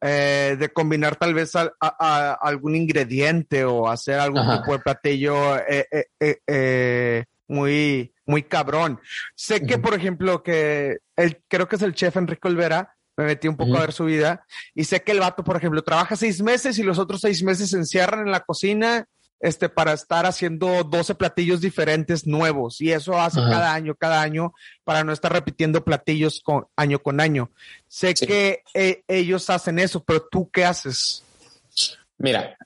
eh, de combinar tal vez a, algún ingrediente o hacer algún tipo de platillo eh, eh, muy, muy cabrón. Sé que, por ejemplo, que el, creo que es el chef Enrique Olvera, me metí un poco a ver su vida, y sé que el vato, por ejemplo, trabaja seis meses y los otros seis meses se encierran en la cocina este, para estar haciendo 12 platillos diferentes nuevos. Y eso hace cada año, cada año, para no estar repitiendo platillos con, año con año. Sé que eh, ellos hacen eso, pero tú qué haces? Mira,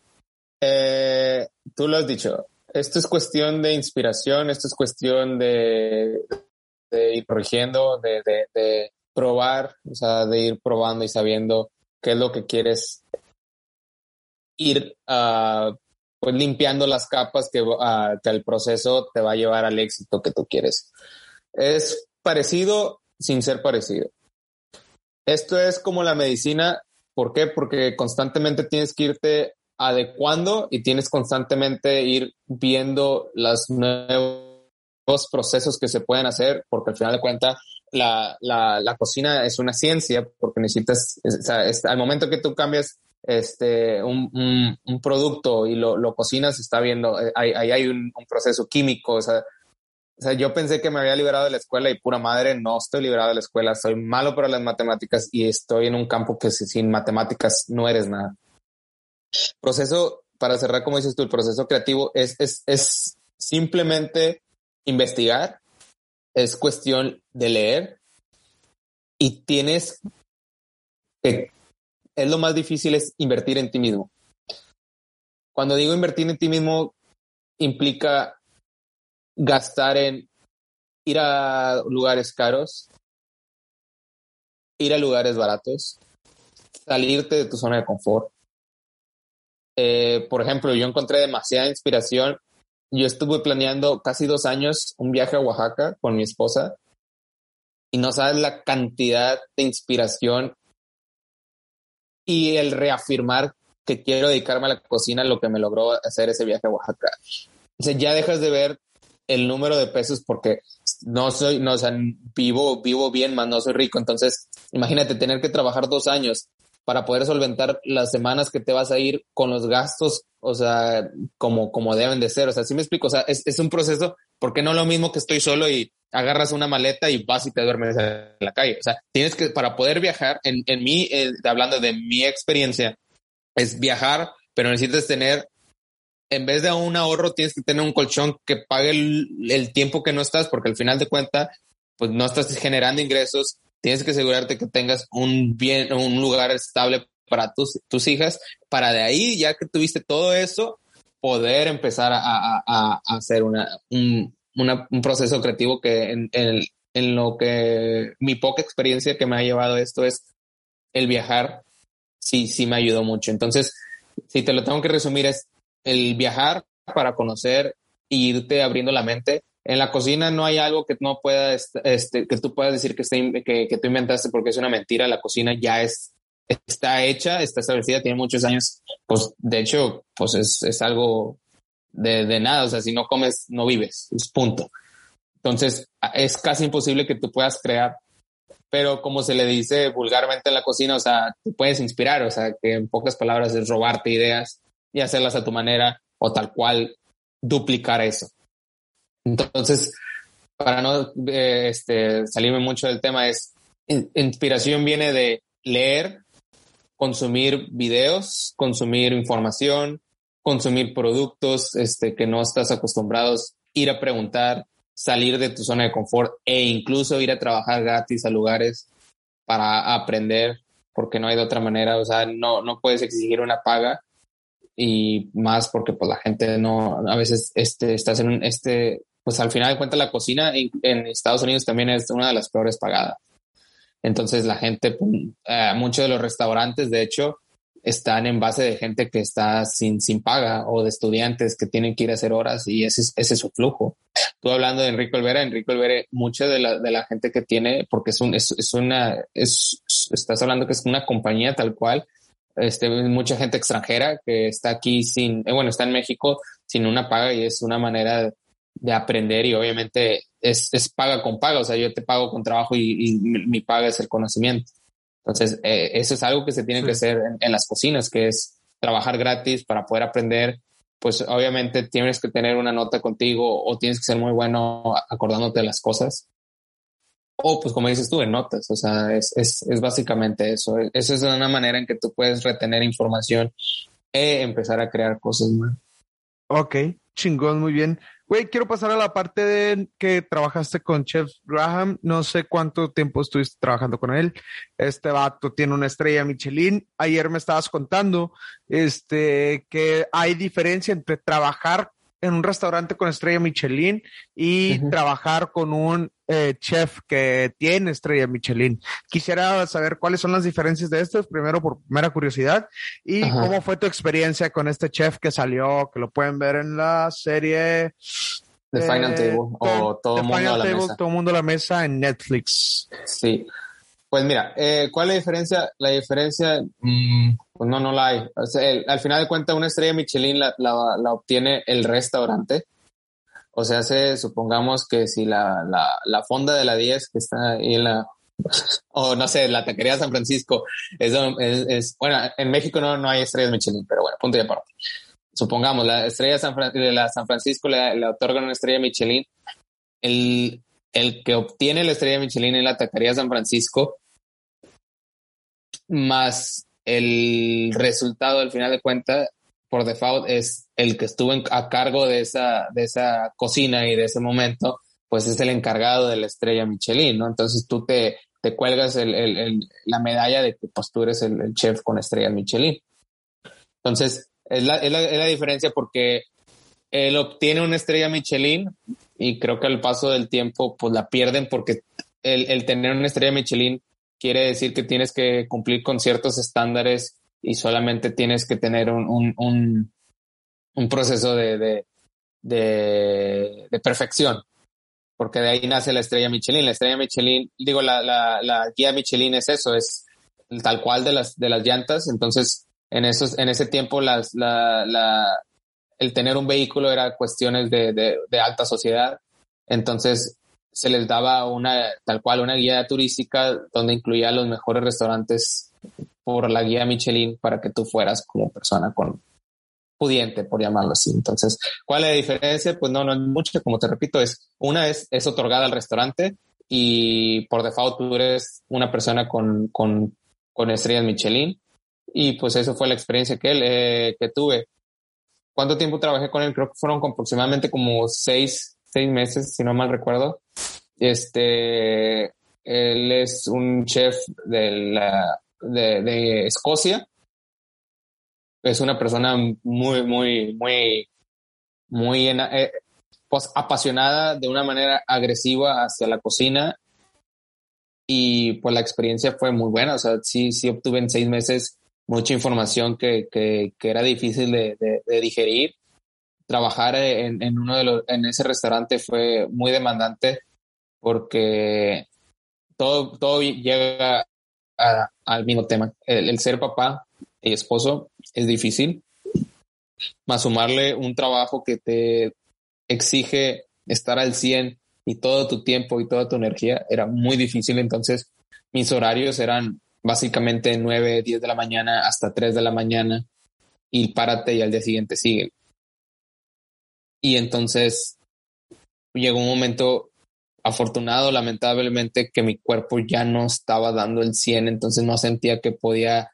eh, tú lo has dicho, esto es cuestión de inspiración, esto es cuestión de, ir corrigiendo, de, probar, o sea, de ir probando y sabiendo qué es lo que quieres ir uh, pues limpiando las capas que, uh, que el proceso te va a llevar al éxito que tú quieres. Es parecido sin ser parecido. Esto es como la medicina. ¿Por qué? Porque constantemente tienes que irte adecuando y tienes constantemente ir viendo los nuevos procesos que se pueden hacer, porque al final de cuentas la, la, la cocina es una ciencia, porque necesitas, o sea, al momento que tú cambias este, un, un, producto y lo, lo, cocinas, está viendo, eh, ahí hay, hay un, un, proceso químico, o sea, o sea, yo pensé que me había liberado de la escuela y pura madre, no estoy liberado de la escuela, soy malo para las matemáticas y estoy en un campo que sin matemáticas no eres nada. Proceso, para cerrar, como dices tú, el proceso creativo es, es, es simplemente investigar, es cuestión de leer y tienes que, es lo más difícil es invertir en ti mismo. Cuando digo invertir en ti mismo, implica gastar en ir a lugares caros, ir a lugares baratos, salirte de tu zona de confort, eh, por ejemplo, yo encontré demasiada inspiración. Yo estuve planeando casi dos años un viaje a Oaxaca con mi esposa y no sabes la cantidad de inspiración y el reafirmar que quiero dedicarme a la cocina lo que me logró hacer ese viaje a Oaxaca. O ya dejas de ver el número de pesos porque no soy, no, o sea, vivo, vivo bien, más no soy rico. Entonces, imagínate tener que trabajar dos años para poder solventar las semanas que te vas a ir con los gastos, o sea, como, como deben de ser. O sea, sí me explico, o sea, es, es un proceso, porque no lo mismo que estoy solo y agarras una maleta y vas y te duermes en la calle. O sea, tienes que, para poder viajar, en, en mí, hablando de mi experiencia, es viajar, pero necesitas tener, en vez de un ahorro, tienes que tener un colchón que pague el, el tiempo que no estás, porque al final de cuentas, pues no estás generando ingresos tienes que asegurarte que tengas un bien, un lugar estable para tus, tus hijas, para de ahí, ya que tuviste todo eso, poder empezar a, a, a hacer una, un, una, un, proceso creativo que en, en, en, lo que mi poca experiencia que me ha llevado esto es el viajar, sí, sí me ayudó mucho. Entonces, si te lo tengo que resumir, es el viajar para conocer e irte abriendo la mente en la cocina no hay algo que no pueda, este, que tú puedas decir que, que, que tú inventaste porque es una mentira. La cocina ya es, está hecha, está establecida, tiene muchos años. Pues de hecho, pues es, es algo de, de, nada. O sea, si no comes, no vives. Es punto. Entonces, es casi imposible que tú puedas crear. Pero como se le dice vulgarmente en la cocina, o sea, tú puedes inspirar, o sea, que en pocas palabras es robarte ideas y hacerlas a tu manera o tal cual duplicar eso. Entonces, para no eh, este, salirme mucho del tema, es inspiración viene de leer, consumir videos, consumir información, consumir productos este, que no estás acostumbrados, ir a preguntar, salir de tu zona de confort e incluso ir a trabajar gratis a lugares para aprender porque no hay de otra manera, o sea, no, no puedes exigir una paga y más porque pues la gente no, a veces este, estás en un, este, pues al final de cuentas la cocina en, Estados Unidos también es una de las peores pagadas. Entonces la gente, pues, eh, muchos de los restaurantes, de hecho, están en base de gente que está sin, sin paga o de estudiantes que tienen que ir a hacer horas y ese, ese es su flujo. Tú hablando de Enrico Olvera, Enrico Olvera, mucha de la, de la gente que tiene, porque es, un, es, es una, es, estás hablando que es una compañía tal cual, este, mucha gente extranjera que está aquí sin, eh, bueno, está en México sin una paga y es una manera de aprender y obviamente es, es paga con paga, o sea, yo te pago con trabajo y, y mi, paga es el conocimiento. Entonces, eh, eso es algo que se tiene que hacer en, las cocinas, que es trabajar gratis para poder aprender. Pues obviamente tienes que tener una nota contigo o tienes que ser muy bueno acordándote de las cosas. O pues como dices tú, en notas. O sea, es, es, es básicamente eso. Eso es una manera en que tú puedes retener información e empezar a crear cosas nuevas. Ok, chingón, muy bien. Güey, quiero pasar a la parte de que trabajaste con Chef Graham. No sé cuánto tiempo estuviste trabajando con él. Este vato tiene una estrella Michelin. Ayer me estabas contando este, que hay diferencia entre trabajar en un restaurante con estrella Michelin y trabajar con un eh, chef que tiene estrella Michelin. Quisiera saber cuáles son las diferencias de estos, primero por primera curiosidad, y cómo fue tu experiencia con este chef que salió, que lo pueden ver en la serie The Final Table o Todo el mundo a la mesa. Todo mundo a la mesa en Netflix. Sí. Pues mira, eh, ¿cuál es la diferencia? La diferencia, mm, pues no, no la hay. al final de cuentas, una estrella Michelin la, la, obtiene el restaurante. O sea, se, supongamos que si la, la, fonda de la 10 que está ahí en la, o no sé, la taquería San Francisco, es, bueno, en México no, no hay estrellas Michelin, pero bueno, punto y aparte. Supongamos, la estrella San, de la San Francisco le, le otorgan una estrella Michelin. El, el que obtiene la estrella Michelin en la taquería San Francisco, más el resultado al final de cuentas, por default, es el que estuvo a cargo de esa, de esa cocina y de ese momento, pues es el encargado de la estrella Michelin, ¿no? Entonces tú te, te cuelgas el, el, la medalla de que pues, tú eres el, chef con estrella Michelin. Entonces, es la, es la, es la diferencia porque él obtiene una estrella Michelin y creo que al paso del tiempo pues la pierden porque el, tener una estrella Michelin quiere decir que tienes que cumplir con ciertos estándares y solamente tienes que tener un, un, proceso de, de, de, perfección, porque de ahí nace la estrella Michelin. La estrella Michelin, digo, la, la, la guía Michelin es eso, es tal cual de las, de las llantas, entonces en, esos, en ese tiempo las, la, la, el tener un vehículo era cuestiones de, de, alta sociedad. Entonces se les daba una, tal cual, una guía turística donde incluía los mejores restaurantes por la guía Michelin para que tú fueras como persona con pudiente, por llamarlo así. Entonces, ¿cuál es la diferencia? Pues no, no es mucho, como te repito, es una es, es otorgada al restaurante y por default tú eres una persona con, con, con estrellas Michelin y pues eso fue la experiencia que, él, eh, que tuve. ¿Cuánto tiempo trabajé con él? Creo que fueron aproximadamente como seis, seis meses, si no mal recuerdo. Este, él es un chef de, la, de, Escocia. Es una persona muy, muy, muy, muy eh, pues, apasionada de una manera agresiva hacia la cocina. Y pues la experiencia fue muy buena. O sea, sí, sí obtuve en seis meses mucha información que, que, que era difícil de, de, digerir. Trabajar en, en, uno de los, en ese restaurante fue muy demandante porque todo, todo llega al mismo tema. El, ser papá y esposo es difícil, más sumarle un trabajo que te exige estar al 100 y todo tu tiempo y toda tu energía era muy difícil. Entonces, mis horarios eran básicamente 9, 10 de la mañana hasta 3 de la mañana y párate y al día siguiente sigue. Y entonces llegó un momento afortunado, lamentablemente, que mi cuerpo ya no estaba dando el 100, entonces no sentía que podía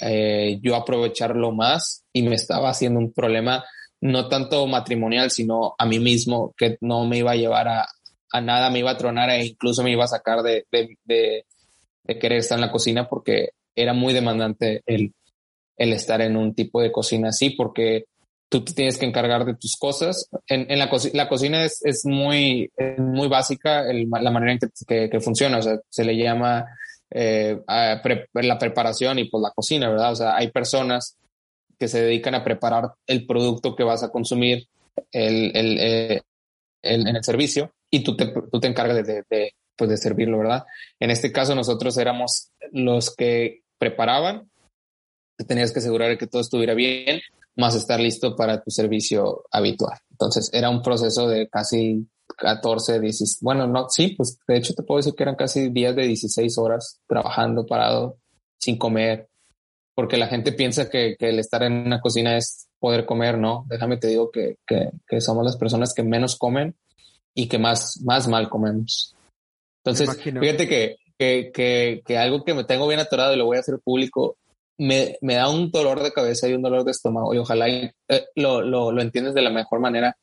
eh, yo aprovecharlo más y me estaba haciendo un problema no tanto matrimonial, sino a mí mismo, que no me iba a llevar a, a nada, me iba a tronar e incluso me iba a sacar de, de, querer estar en la cocina porque era muy demandante el, el estar en un tipo de cocina así, porque tú tienes que encargar de tus cosas. En, en la, la, cocina es, es muy, muy básica la manera en que, que, funciona, o sea, se le llama eh, la preparación y pues la cocina, ¿verdad? O sea, hay personas que se dedican a preparar el producto que vas a consumir el, el, eh, en el servicio y tú te, tú te encargas de, de, pues de servirlo, ¿verdad? En este caso nosotros éramos los que preparaban, tenías que asegurar que todo estuviera bien, más estar listo para tu servicio habitual. Entonces era un proceso de casi 14, 16, bueno, no, sí, pues de hecho te puedo decir que eran casi días de 16 horas trabajando parado, sin comer, porque la gente piensa que, que el estar en una cocina es poder comer, ¿no? Déjame te digo que, que, que somos las personas que menos comen y que más, más mal comemos. Entonces, fíjate que, que, que, que, algo que me tengo bien atorado y lo voy a hacer público, me, me da un dolor de cabeza y un dolor de estómago y ojalá eh, lo, lo, lo, entiendes de la mejor manera.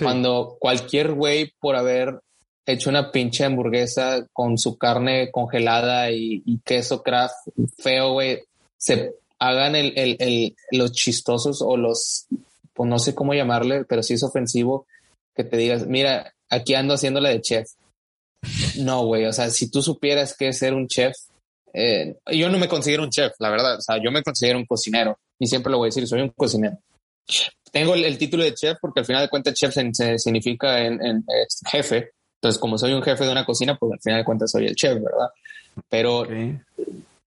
Cuando cualquier güey por haber hecho una pinche hamburguesa con su carne congelada y, queso craft feo, güey, se hagan el, el, el, los chistosos o los, pues no sé cómo llamarle, pero sí es ofensivo que te digas, mira, aquí ando haciéndole de chef. No, güey, o sea, si tú supieras qué es ser un chef, eh, yo no me considero un chef, la verdad, o sea, yo me considero un cocinero y siempre lo voy a decir, soy un cocinero. Tengo el, título de chef porque al final de cuentas chef se, significa en, jefe, entonces como soy un jefe de una cocina, pues al final de cuentas soy el chef, ¿verdad? Pero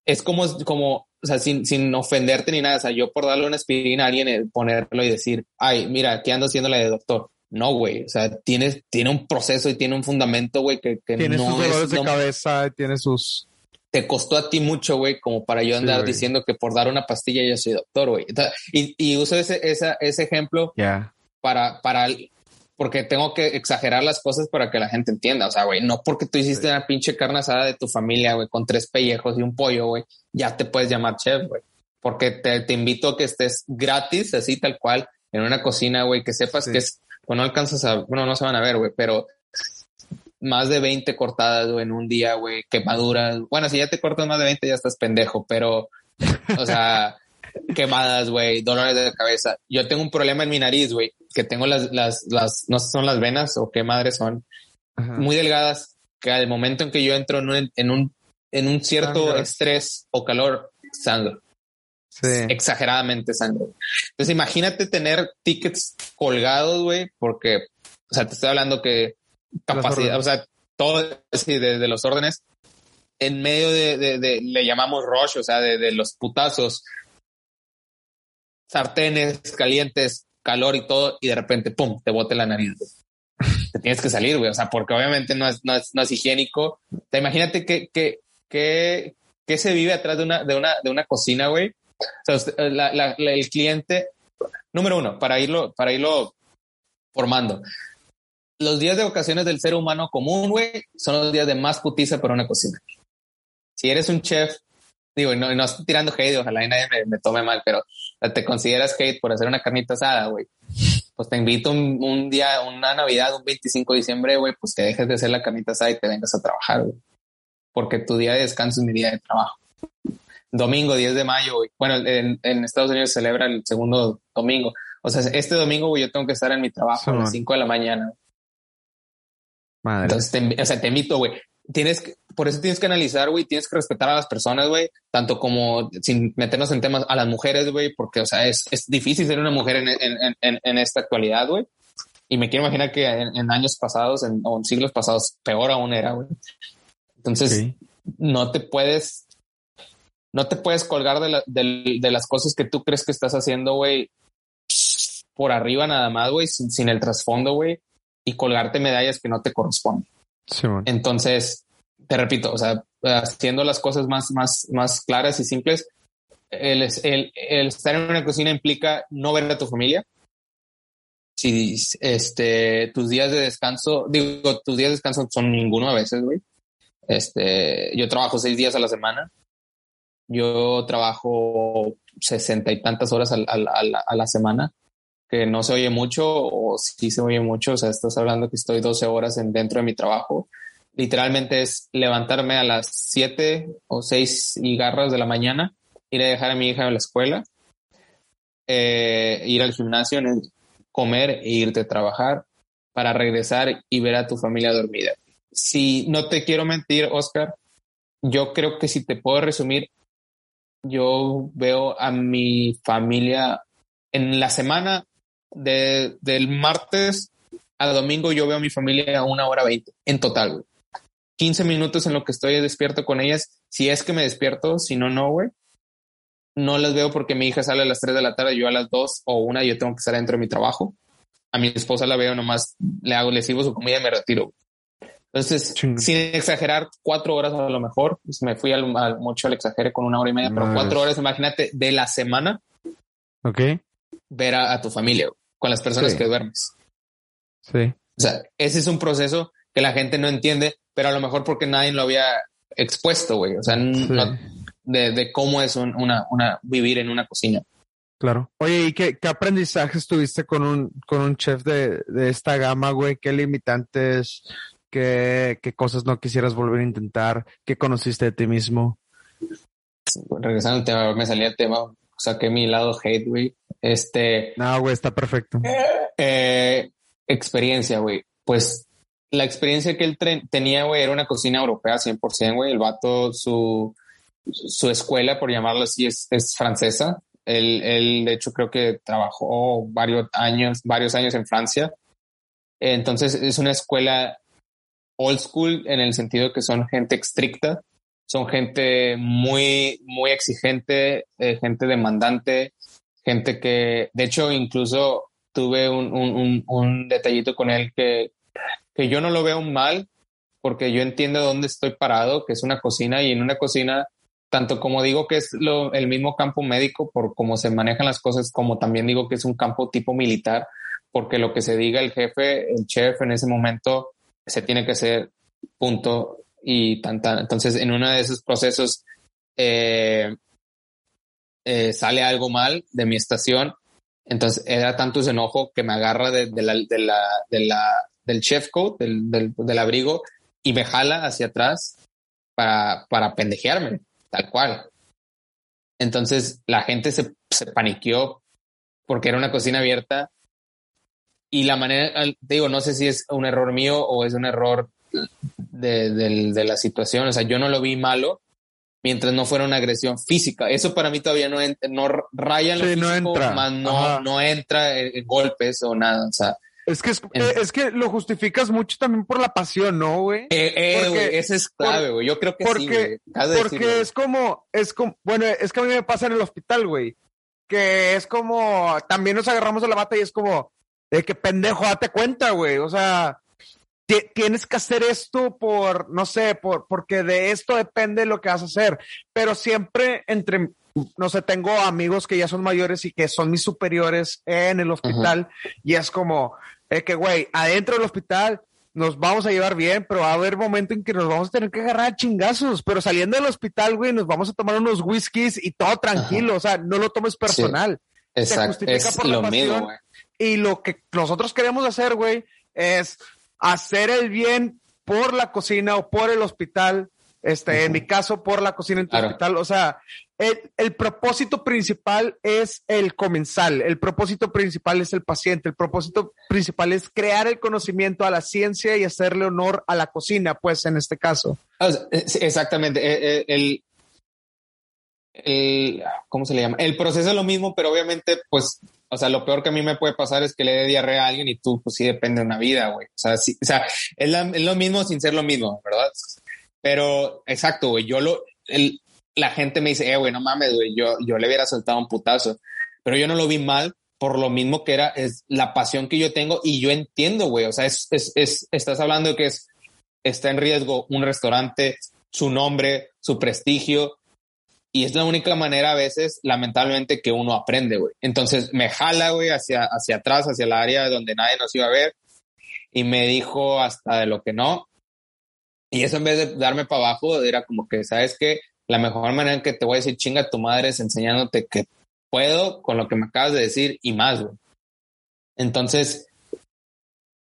es como, como, o sea, sin, sin ofenderte ni nada, o sea, yo por darle una aspirina a alguien, eh, ponerlo y decir, ay, mira, aquí ando haciendo la de doctor no, güey. O sea, tiene, tiene un proceso y tiene un fundamento, güey, que, que tiene sus dolores de cabeza, tiene sus. Te costó a ti mucho, güey, como para yo andar diciendo que por dar una pastilla yo soy doctor, güey. Y, y uso ese, esa, ese ejemplo para, para, porque tengo que exagerar las cosas para que la gente entienda. O sea, güey, no porque tú hiciste una pinche carne asada de tu familia, güey, con tres pellejos y un pollo, güey, ya te puedes llamar chef, güey. Porque te, te invito a que estés gratis, así tal cual, en una cocina, güey, que sepas que es pues no alcanzas a, bueno, no se van a ver, güey, pero más de 20 cortadas, güey, en un día, güey, quemaduras. Bueno, si ya te cortas más de 20 ya estás pendejo, pero, o sea, quemadas, güey, dolores de cabeza. Yo tengo un problema en mi nariz, güey, que tengo las, las, las, no sé, son las venas o qué madres son, muy delgadas, que al momento en que yo entro en un, en un, en un cierto estrés o calor, sangro. Exageradamente sangre. Entonces imagínate tener tickets colgados, güey, porque, o sea, te estoy hablando que capacidad, o sea, todo así de, los órdenes, en medio de, de, le llamamos rush, o sea, de, los putazos, sartenes calientes, calor y todo, y de repente, pum, te bote la nariz. Te tienes que salir, güey, o sea, porque obviamente no es, no es, no es higiénico. Te imagínate que, que, que, que se vive atrás de una, de una, de una cocina, güey, o sea, el cliente, número uno, para irlo, para irlo formando. Los días de ocasiones del ser humano común, güey, son los días de más putiza para una cocina. Si eres un chef, digo, no, no estoy tirando hate, ojalá y nadie me, tome mal, pero te consideras hate por hacer una carnita asada, güey. Pues te invito un, un, día, una Navidad, un 25 de diciembre, güey, pues que dejes de hacer la carnita asada y te vengas a trabajar, güey. Porque tu día de descanso es mi día de trabajo domingo 10 de mayo, Bueno, en, Estados Unidos se celebra el segundo domingo. O sea, este domingo, güey, yo tengo que estar en mi trabajo a las 5 de la mañana. Madre. Entonces, te, o sea, te invito, güey. Tienes que, por eso tienes que analizar, güey, tienes que respetar a las personas, güey, tanto como sin meternos en temas a las mujeres, güey, porque, o sea, es, es difícil ser una mujer en, en, en, en esta actualidad, güey. Y me quiero imaginar que en, años pasados, en, o en siglos pasados, peor aún era, güey. Entonces, no te puedes no te puedes colgar de, de, las cosas que tú crees que estás haciendo, güey, por arriba nada más, güey, sin, el trasfondo, güey, y colgarte medallas que no te corresponden. Entonces, te repito, o sea, haciendo las cosas más, más, más claras y simples, el, el, el estar en una cocina implica no ver a tu familia. Si este, tus días de descanso, digo, tus días de descanso son ninguno a veces, güey. Este, yo trabajo seis días a la semana yo trabajo sesenta y tantas horas a, la, semana, que no se oye mucho o sí se oye mucho. O sea, estás hablando que estoy 12 horas en, dentro de mi trabajo literalmente es levantarme a las 7 o 6 y garras de la mañana, ir a dejar a mi hija a la escuela, eh, ir al gimnasio, comer e irte a trabajar para regresar y ver a tu familia dormida. Si no te quiero mentir, Oscar, yo creo que si te puedo resumir, yo veo a mi familia en la semana de, del martes a domingo, yo veo a mi familia a una hora veinte en total. 15 minutos en lo que estoy despierto con ellas. Si es que me despierto, si no, no, güey. No las veo porque mi hija sale a las 3 de la tarde, yo a las 2 o una, yo tengo que estar dentro de mi trabajo. A mi esposa la veo nomás, le hago, le sirvo su comida y me retiro. Entonces, sin exagerar, cuatro horas a lo mejor, pues me fui al, mucho al exagere con una hora y media, pero cuatro horas, imagínate, de la semana. Ok. Ver a, tu familia, con las personas que duermes. Sí. O sea, ese es un proceso que la gente no entiende, pero a lo mejor porque nadie lo había expuesto, güey. O sea, de, cómo es una, una, vivir en una cocina. Claro. Oye, ¿y qué, qué aprendizajes tuviste con un, con un chef de, de esta gama, güey? ¿Qué limitantes ¿Qué, cosas no quisieras volver a intentar? ¿Qué conociste de ti mismo? Regresando al tema, me salía el tema, saqué mi lado hate, güey. Este. No, güey, está perfecto. Eh, experiencia, güey. Pues la experiencia que él tenía, güey, era una cocina europea 100%, güey. El vato, su, su escuela, por llamarlo así, es, es francesa. Él, él, de hecho, creo que trabajó varios años, varios años en Francia. Entonces, es una escuela old school en el sentido que son gente estricta, son gente muy, muy exigente, eh, gente demandante, gente que, de hecho, incluso tuve un, un, un, detallito con él que, que yo no lo veo mal, porque yo entiendo dónde estoy parado, que es una cocina y en una cocina, tanto como digo que es lo, el mismo campo médico por cómo se manejan las cosas, como también digo que es un campo tipo militar, porque lo que se diga el jefe, el chef en ese momento se tiene que hacer punto y. Entonces, en uno de esos procesos eh, eh, sale algo mal de mi estación. Entonces, era tanto ese enojo que me agarra de, de la, de la, del chef coat, del, del, abrigo, y me jala hacia atrás para, para pendejearme, tal cual. Entonces, la gente se, se paniqueó porque era una cocina abierta y la manera, digo, no sé si es un error mío o es un error de, de, la situación. O sea, yo no lo vi malo mientras no fuera una agresión física. Eso para mí todavía no, no raya en lo físico, no entra. no, no entra en, golpes o nada. O sea, es que, es, es, que lo justificas mucho también por la pasión, ¿no, güey? Eh, eh, ese es clave, güey. Yo creo que porque, sí, Porque es como, es como, bueno, es que a mí me pasa en el hospital, güey. Que es como, también nos agarramos a la bata y es como, de que pendejo, date cuenta, güey. O sea, tienes que hacer esto por, no sé, por, porque de esto depende lo que vas a hacer. Pero siempre entre, no sé, tengo amigos que ya son mayores y que son mis superiores en el hospital y es como, es que, güey, adentro del hospital nos vamos a llevar bien, pero va a haber momento en que nos vamos a tener que agarrar chingazos, pero saliendo del hospital, güey, nos vamos a tomar unos whiskies y todo tranquilo, o sea, no lo tomes personal. Exacto, es lo mismo, güey. Y lo que nosotros queremos hacer, güey, es hacer el bien por la cocina o por el hospital. Este, en mi caso, por la cocina en tu hospital. O sea, el, el, propósito principal es el comensal, el propósito principal es el paciente, el propósito principal es crear el conocimiento a la ciencia y hacerle honor a la cocina, pues en este caso. Exactamente. Eh, eh, el, el, ¿cómo se le llama? El proceso es lo mismo, pero obviamente, pues, o sea, lo peor que a mí me puede pasar es que le dé diarrea a alguien y tú, pues sí depende de una vida, güey. O sea, sí, o sea es, lo mismo sin ser lo mismo, ¿verdad? Pero, exacto, güey, yo lo, el, la gente me dice, eh, güey, no mames, güey, yo, yo le hubiera soltado un putazo, pero yo no lo vi mal por lo mismo que era, es la pasión que yo tengo y yo entiendo, güey, o sea, es, es, es, estás hablando de que es, está en riesgo un restaurante, su nombre, su prestigio, y es la única manera a veces, lamentablemente, que uno aprende, güey. Entonces me jala, güey, hacia, hacia atrás, hacia el área donde nadie nos iba a ver. Y me dijo hasta de lo que no. Y eso en vez de darme para abajo, era como que, ¿sabes qué? La mejor manera en que te voy a decir chinga tu madre es enseñándote que puedo con lo que me acabas de decir y más, güey. Entonces,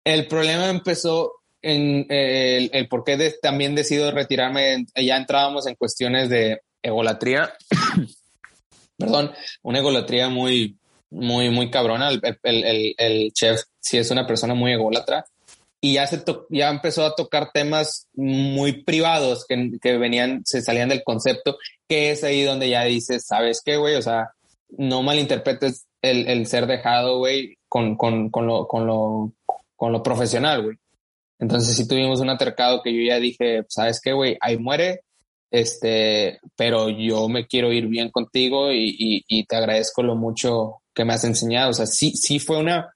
el problema empezó en el, el por qué también decido retirarme, ya entrábamos en cuestiones de egolatría. Perdón, una egolatría muy, muy, muy cabrona. El, chef sí es una persona muy ególatra y ya se ya empezó a tocar temas muy privados que, que, venían, se salían del concepto, que es ahí donde ya dices, ¿sabes qué, güey? O sea, no malinterpretes el, el ser dejado, güey, con, con, con, lo, con, lo, con lo profesional, güey. Entonces sí tuvimos un atercado que yo ya dije, ¿sabes qué, güey? Ahí muere, este, pero yo me quiero ir bien contigo y, y, te agradezco lo mucho que me has enseñado. O sea, sí, sí fue una,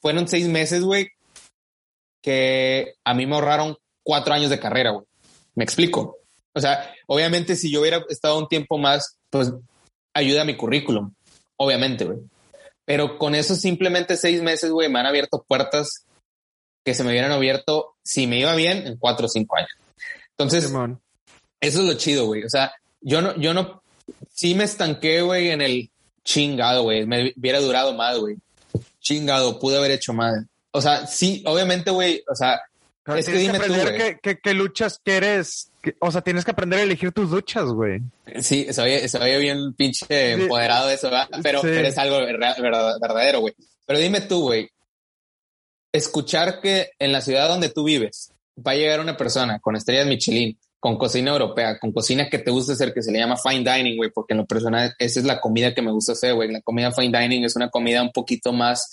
fueron seis meses, güey, que a mí me ahorraron cuatro años de carrera, güey. Me explico. O sea, obviamente si yo hubiera estado un tiempo más, pues ayuda a mi currículum, obviamente, güey. Pero con esos simplemente seis meses, güey, me han abierto puertas que se me hubieran abierto si me iba bien en cuatro o cinco años. Entonces, eso es lo chido, güey. O sea, yo no, yo no, sí me estanqué, güey, en el chingado, güey. Me hubiera durado más, güey. Chingado, pude haber hecho más. O sea, sí, obviamente, güey, o sea, es que dime tú, qué, qué, luchas quieres. o sea, tienes que aprender a elegir tus luchas, güey. Sí, se oye, bien pinche empoderado eso, ¿verdad? Pero, es algo verdadero, güey. Pero dime tú, güey, escuchar que en la ciudad donde tú vives va a llegar una persona con estrellas Michelin, con cocina europea, con cocina que te gusta hacer, que se le llama fine dining, güey, porque en lo personal esa es la comida que me gusta hacer, güey. La comida fine dining es una comida un poquito más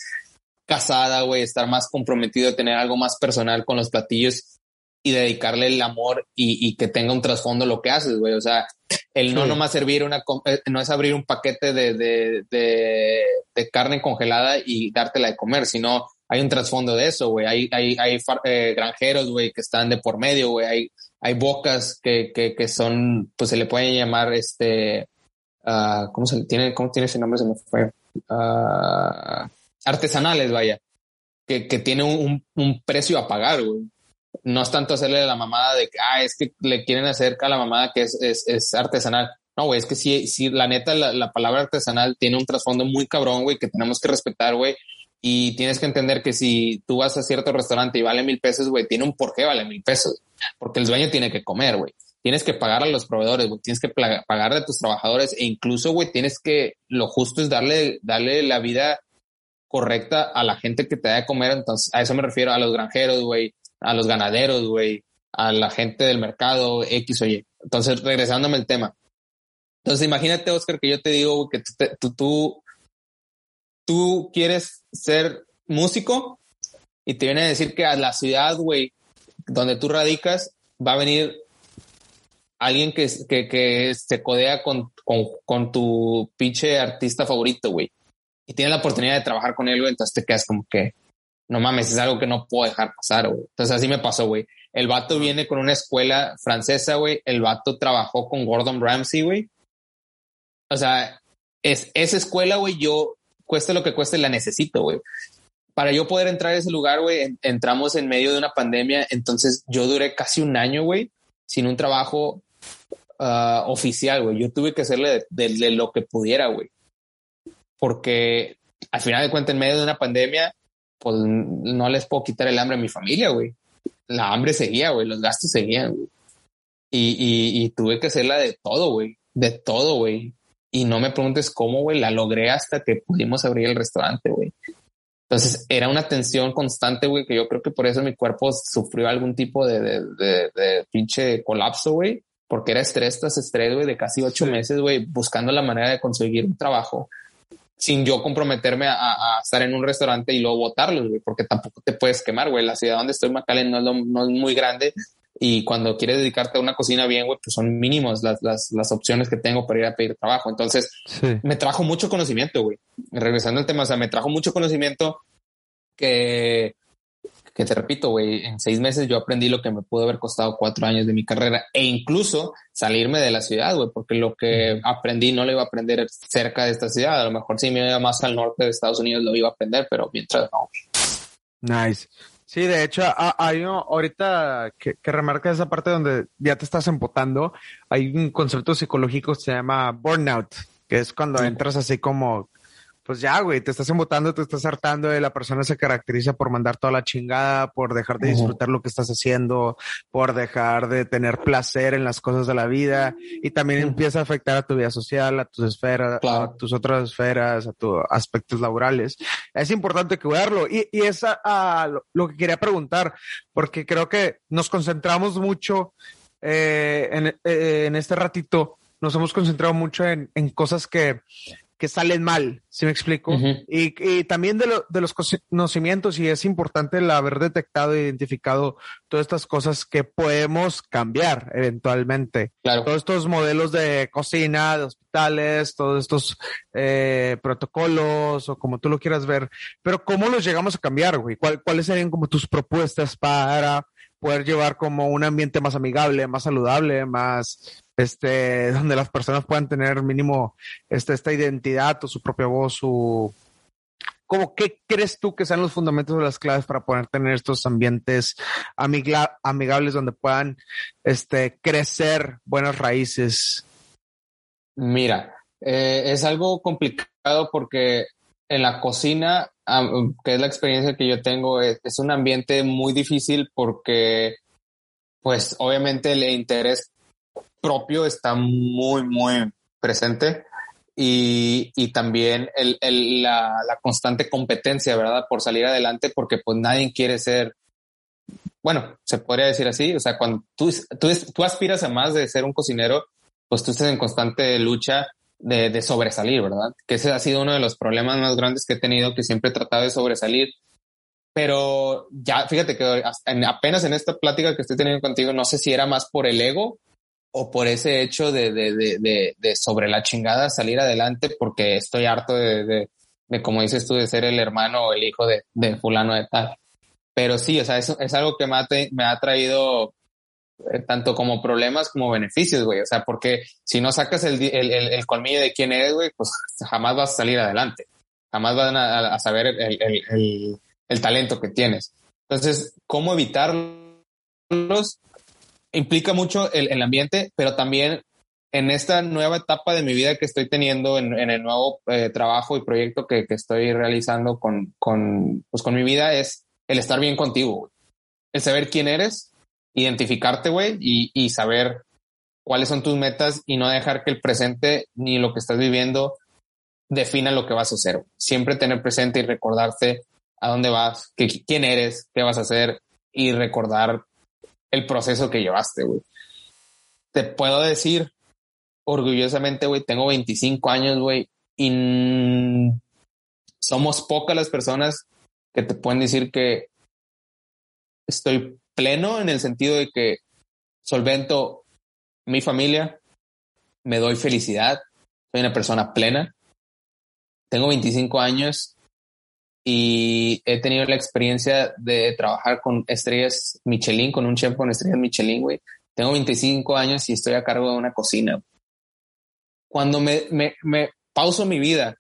casada, güey, estar más comprometido, tener algo más personal con los platillos y dedicarle el amor y, que tenga un trasfondo lo que haces, güey. O sea, el no nomás servir una, eh, no es abrir un paquete de, de, de, carne congelada y dártela de comer, sino hay un trasfondo de eso, güey. Hay, hay, hay eh, granjeros, güey, que están de por medio, güey. Hay, hay bocas que, que, son, pues se le pueden llamar, este, uh, ¿cómo se tiene, cómo tiene ese nombre? Se me fue. Uh, artesanales, vaya, que, que tiene un, un, precio a pagar, güey. No es tanto hacerle la mamada de que, ah, es que le quieren hacer a la mamada que es, es, es artesanal. No, güey, es que sí, sí, la neta, la, la palabra artesanal tiene un trasfondo muy cabrón, güey, que tenemos que respetar, güey. Y tienes que entender que si tú vas a cierto restaurante y vale mil pesos, güey, tiene un porqué vale mil pesos. Porque el dueño tiene que comer, güey. Tienes que pagar a los proveedores, güey. Tienes que pagar a tus trabajadores e incluso, güey, tienes que, lo justo es darle, darle la vida correcta a la gente que te da de comer. Entonces, a eso me refiero a los granjeros, güey, a los ganaderos, güey, a la gente del mercado, X o. Entonces, regresándome al tema. Entonces, imagínate, Oscar, que yo te digo que tú, tú quieres ser músico y te viene a decir que a la ciudad, güey, donde tú radicas, va a venir alguien que, que, que se codea con, con, con tu pinche artista favorito, güey y tienes la oportunidad de trabajar con él, güey, entonces te quedas como que, no mames, es algo que no puedo dejar pasar, güey. Entonces así me pasó, güey. El vato viene con una escuela francesa, güey. El vato trabajó con Gordon Ramsay, güey. O sea, es esa escuela, güey, yo, cueste lo que cueste, la necesito, güey. Para yo poder entrar a ese lugar, güey, entramos en medio de una pandemia. Entonces yo duré casi un año, güey, sin un trabajo ah, oficial, güey. Yo tuve que hacerle de lo que pudiera, güey porque al final de cuentas, en medio de una pandemia, pues no les puedo quitar el hambre a mi familia, güey. La hambre seguía, güey, los gastos seguían, güey. Y, y, tuve que hacerla de todo, güey, de todo, güey. Y no me preguntes cómo, güey, la logré hasta que pudimos abrir el restaurante, güey. Entonces era una tensión constante, güey, que yo creo que por eso mi cuerpo sufrió algún tipo de, de, de, de pinche colapso, güey, porque era estrés tras estrés, güey, de casi ocho meses, güey, buscando la manera de conseguir un trabajo sin yo comprometerme a, estar en un restaurante y luego botarlos, güey, porque tampoco te puedes quemar, güey. La ciudad donde estoy, McAllen, no es, no es muy grande y cuando quieres dedicarte a una cocina bien, güey, pues son mínimos las, las, las opciones que tengo para ir a pedir trabajo. Entonces, me trajo mucho conocimiento, güey. Regresando al tema, o sea, me trajo mucho conocimiento que que te repito, güey, en seis meses yo aprendí lo que me pudo haber costado cuatro años de mi carrera e incluso salirme de la ciudad, güey, porque lo que aprendí no lo iba a aprender cerca de esta ciudad. A lo mejor si me iba más al norte de Estados Unidos lo iba a aprender, pero mientras no. Nice. Sí, de hecho, hay uno, ahorita que, que remarca esa parte donde ya te estás empotando, hay un concepto psicológico que se llama burnout, que es cuando entras así como pues ya, güey, te estás embotando, te estás hartando de la persona se caracteriza por mandar toda la chingada, por dejar de disfrutar lo que estás haciendo, por dejar de tener placer en las cosas de la vida y también empieza a afectar a tu vida social, a tus esferas, a tus otras esferas, a tus aspectos laborales. Es importante cuidarlo. Y, y es a, lo, que quería preguntar, porque creo que nos concentramos mucho eh, en, eh, en este ratito nos hemos concentrado mucho en, en cosas que, que salen mal, si me explico? y, y, también de, lo, de, los conocimientos, y es importante el haber detectado e identificado todas estas cosas que podemos cambiar eventualmente. Claro. Todos estos modelos de cocina, de hospitales, todos estos eh, protocolos, o como tú lo quieras ver, pero ¿cómo los llegamos a cambiar, güey? ¿Cuáles serían como tus propuestas para poder llevar como un ambiente más amigable, más saludable, más este, donde las personas puedan tener mínimo este, esta identidad o su propia voz, su... ¿Cómo, ¿Qué crees tú que sean los fundamentos de las claves para poder tener estos ambientes amigables donde puedan este, crecer buenas raíces? Mira, eh, es algo complicado porque en la cocina, que es la experiencia que yo tengo, es, es, un ambiente muy difícil porque, pues, obviamente el interés propio está muy, muy presente y, y también el, el, la, la, constante competencia, ¿verdad? Por salir adelante, porque pues nadie quiere ser, bueno, se podría decir así, o sea, cuando tú, tú, tú aspiras a más de ser un cocinero, pues tú estás en constante lucha de, de, sobresalir, ¿verdad? Que ese ha sido uno de los problemas más grandes que he tenido, que siempre he tratado de sobresalir. Pero ya, fíjate que apenas en esta plática que estoy teniendo contigo, no sé si era más por el ego o por ese hecho de, de, de, de, sobre la chingada salir adelante porque estoy harto de, como dices tú, de ser el hermano o el hijo de, fulano de tal. Pero sí, o sea, eso es algo que me ha, me ha traído eh, tanto como problemas como beneficios, güey. O sea, porque si no sacas el, el, el, colmillo de quién eres, güey, pues jamás vas a salir adelante. Jamás van a, a saber el, el talento que tienes. Entonces, ¿cómo evitarlos? Implica mucho el, el, ambiente, pero también en esta nueva etapa de mi vida que estoy teniendo, en, en el nuevo eh, trabajo y proyecto que, que, estoy realizando con, con, pues con mi vida, es el estar bien contigo, el saber quién eres, identificarte, güey, y, y saber cuáles son tus metas y no dejar que el presente ni lo que estás viviendo defina lo que vas a hacer. Siempre tener presente y recordarte a dónde vas, qué, quién eres, qué vas a hacer y recordar el proceso que llevaste, güey. Te puedo decir orgullosamente, güey, tengo 25 años, güey, y somos pocas las personas que te pueden decir que estoy pleno en el sentido de que solvento mi familia, me doy felicidad, soy una persona plena, tengo 25 años y he tenido la experiencia de trabajar con estrellas Michelin, con un chef con estrellas Michelin, güey. Tengo 25 años y estoy a cargo de una cocina. Cuando me, me, me pauso mi vida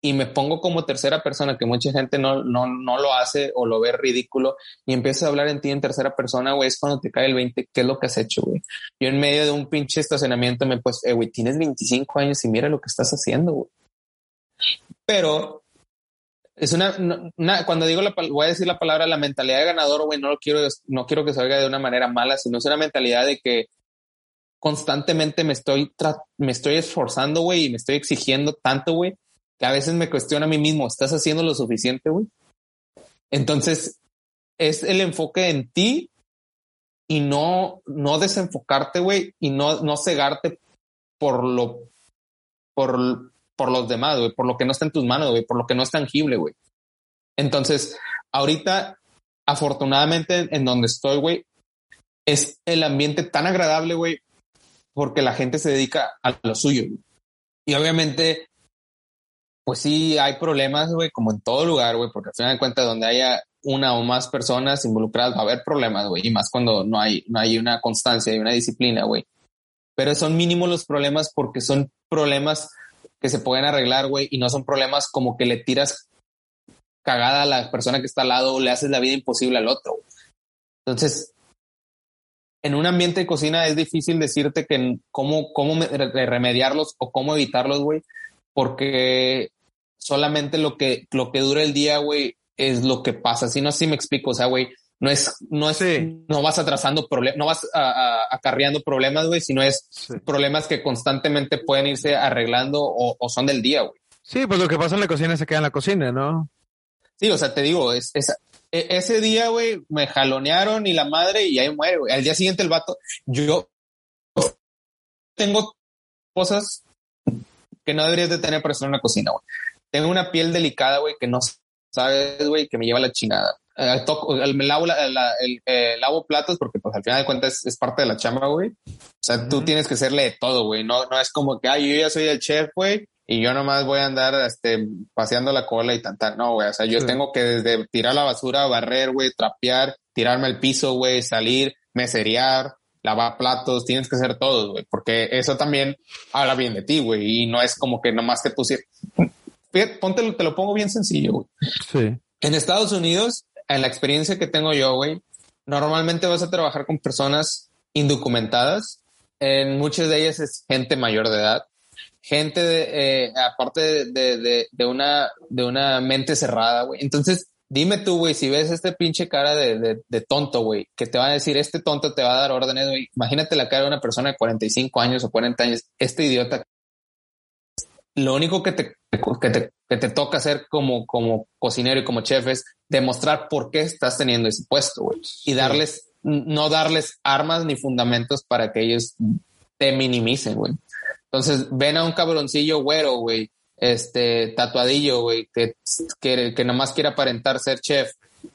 y me pongo como tercera persona, que mucha gente no, no, no lo hace o lo ve ridículo, y empiezo a hablar en ti en tercera persona, güey, es cuando te cae el 20, ¿qué es lo que has hecho, güey? Yo en medio de un pinche estacionamiento me pues, eh, güey, tienes 25 años y mira lo que estás haciendo, güey. Pero es una, cuando digo la, voy a decir la palabra la mentalidad de ganador, güey, no lo quiero, no quiero que salga de una manera mala, sino es una mentalidad de que constantemente me estoy, me estoy esforzando, güey, y me estoy exigiendo tanto, güey, que a veces me cuestiono a mí mismo, ¿estás haciendo lo suficiente, güey? Entonces, es el enfoque en ti y no, no desenfocarte, güey, y no, no cegarte por lo, por, por los demás, güey, por lo que no está en tus manos, güey, por lo que no es tangible, güey. Entonces, ahorita, afortunadamente, en donde estoy, güey, es el ambiente tan agradable, güey, porque la gente se dedica a lo suyo. Y obviamente, pues sí, hay problemas, güey, como en todo lugar, güey, porque al final de cuentas, donde haya una o más personas involucradas, va a haber problemas, güey, y más cuando no hay, no hay una constancia y una disciplina, güey. Pero son mínimos los problemas porque son problemas que se pueden arreglar, güey, y no son problemas como que le tiras cagada a la persona que está al lado o le haces la vida imposible al otro. Entonces, en un ambiente de cocina es difícil decirte que cómo, cómo remediarlos o cómo evitarlos, güey, porque solamente lo que, lo que dura el día, güey, es lo que pasa. Si no, así me explico. O sea, güey, no es, no es, no vas atrasando problemas, no vas acarreando problemas, güey, sino es problemas que constantemente pueden irse arreglando o, son del día, güey. Sí, pues lo que pasa en la cocina se queda en la cocina, ¿no? Sí, o sea, te digo, es, es e, ese día, güey, me jalonearon y la madre y ahí muere, güey. Al día siguiente el vato, yo tengo cosas que no deberías de tener para estar en una cocina, güey. Tengo una piel delicada, güey, que no sabes, güey, que me lleva la chingada. Eh, toco, me lavo, eh, lavo platos porque pues al final de cuentas es, parte de la chamba, güey. O sea, tú tienes que hacerle de todo, güey. No, no es como que, ay, yo ya soy el chef, güey, y yo nomás voy a andar este, paseando la cola y tanta. No, güey. O sea, yo tengo que desde tirar la basura, barrer, güey, trapear, tirarme al piso, güey, salir, meserear, lavar platos, tienes que hacer todo, güey, porque eso también habla bien de ti, güey, y no es como que nomás que tú Ponte, te lo pongo bien sencillo, güey. Sí. En Estados Unidos, en la experiencia que tengo yo, güey, normalmente vas a trabajar con personas indocumentadas. En muchas de ellas es gente mayor de edad, gente eh, aparte de, de, de, una, de una mente cerrada, güey. Entonces, dime tú, güey, si ves este pinche cara de, de, tonto, güey, que te va a decir, este tonto te va a dar órdenes, güey. Imagínate la cara de una persona de 45 años o 40 años, este idiota. Lo único que te, que te, que te toca hacer como, como cocinero y como chef es demostrar por qué estás teniendo ese puesto, güey. Y darles, no darles armas ni fundamentos para que ellos te minimicen, güey. Entonces ven a un cabroncillo güero, güey, este tatuadillo, güey, que, que, que nomás quiere aparentar ser chef,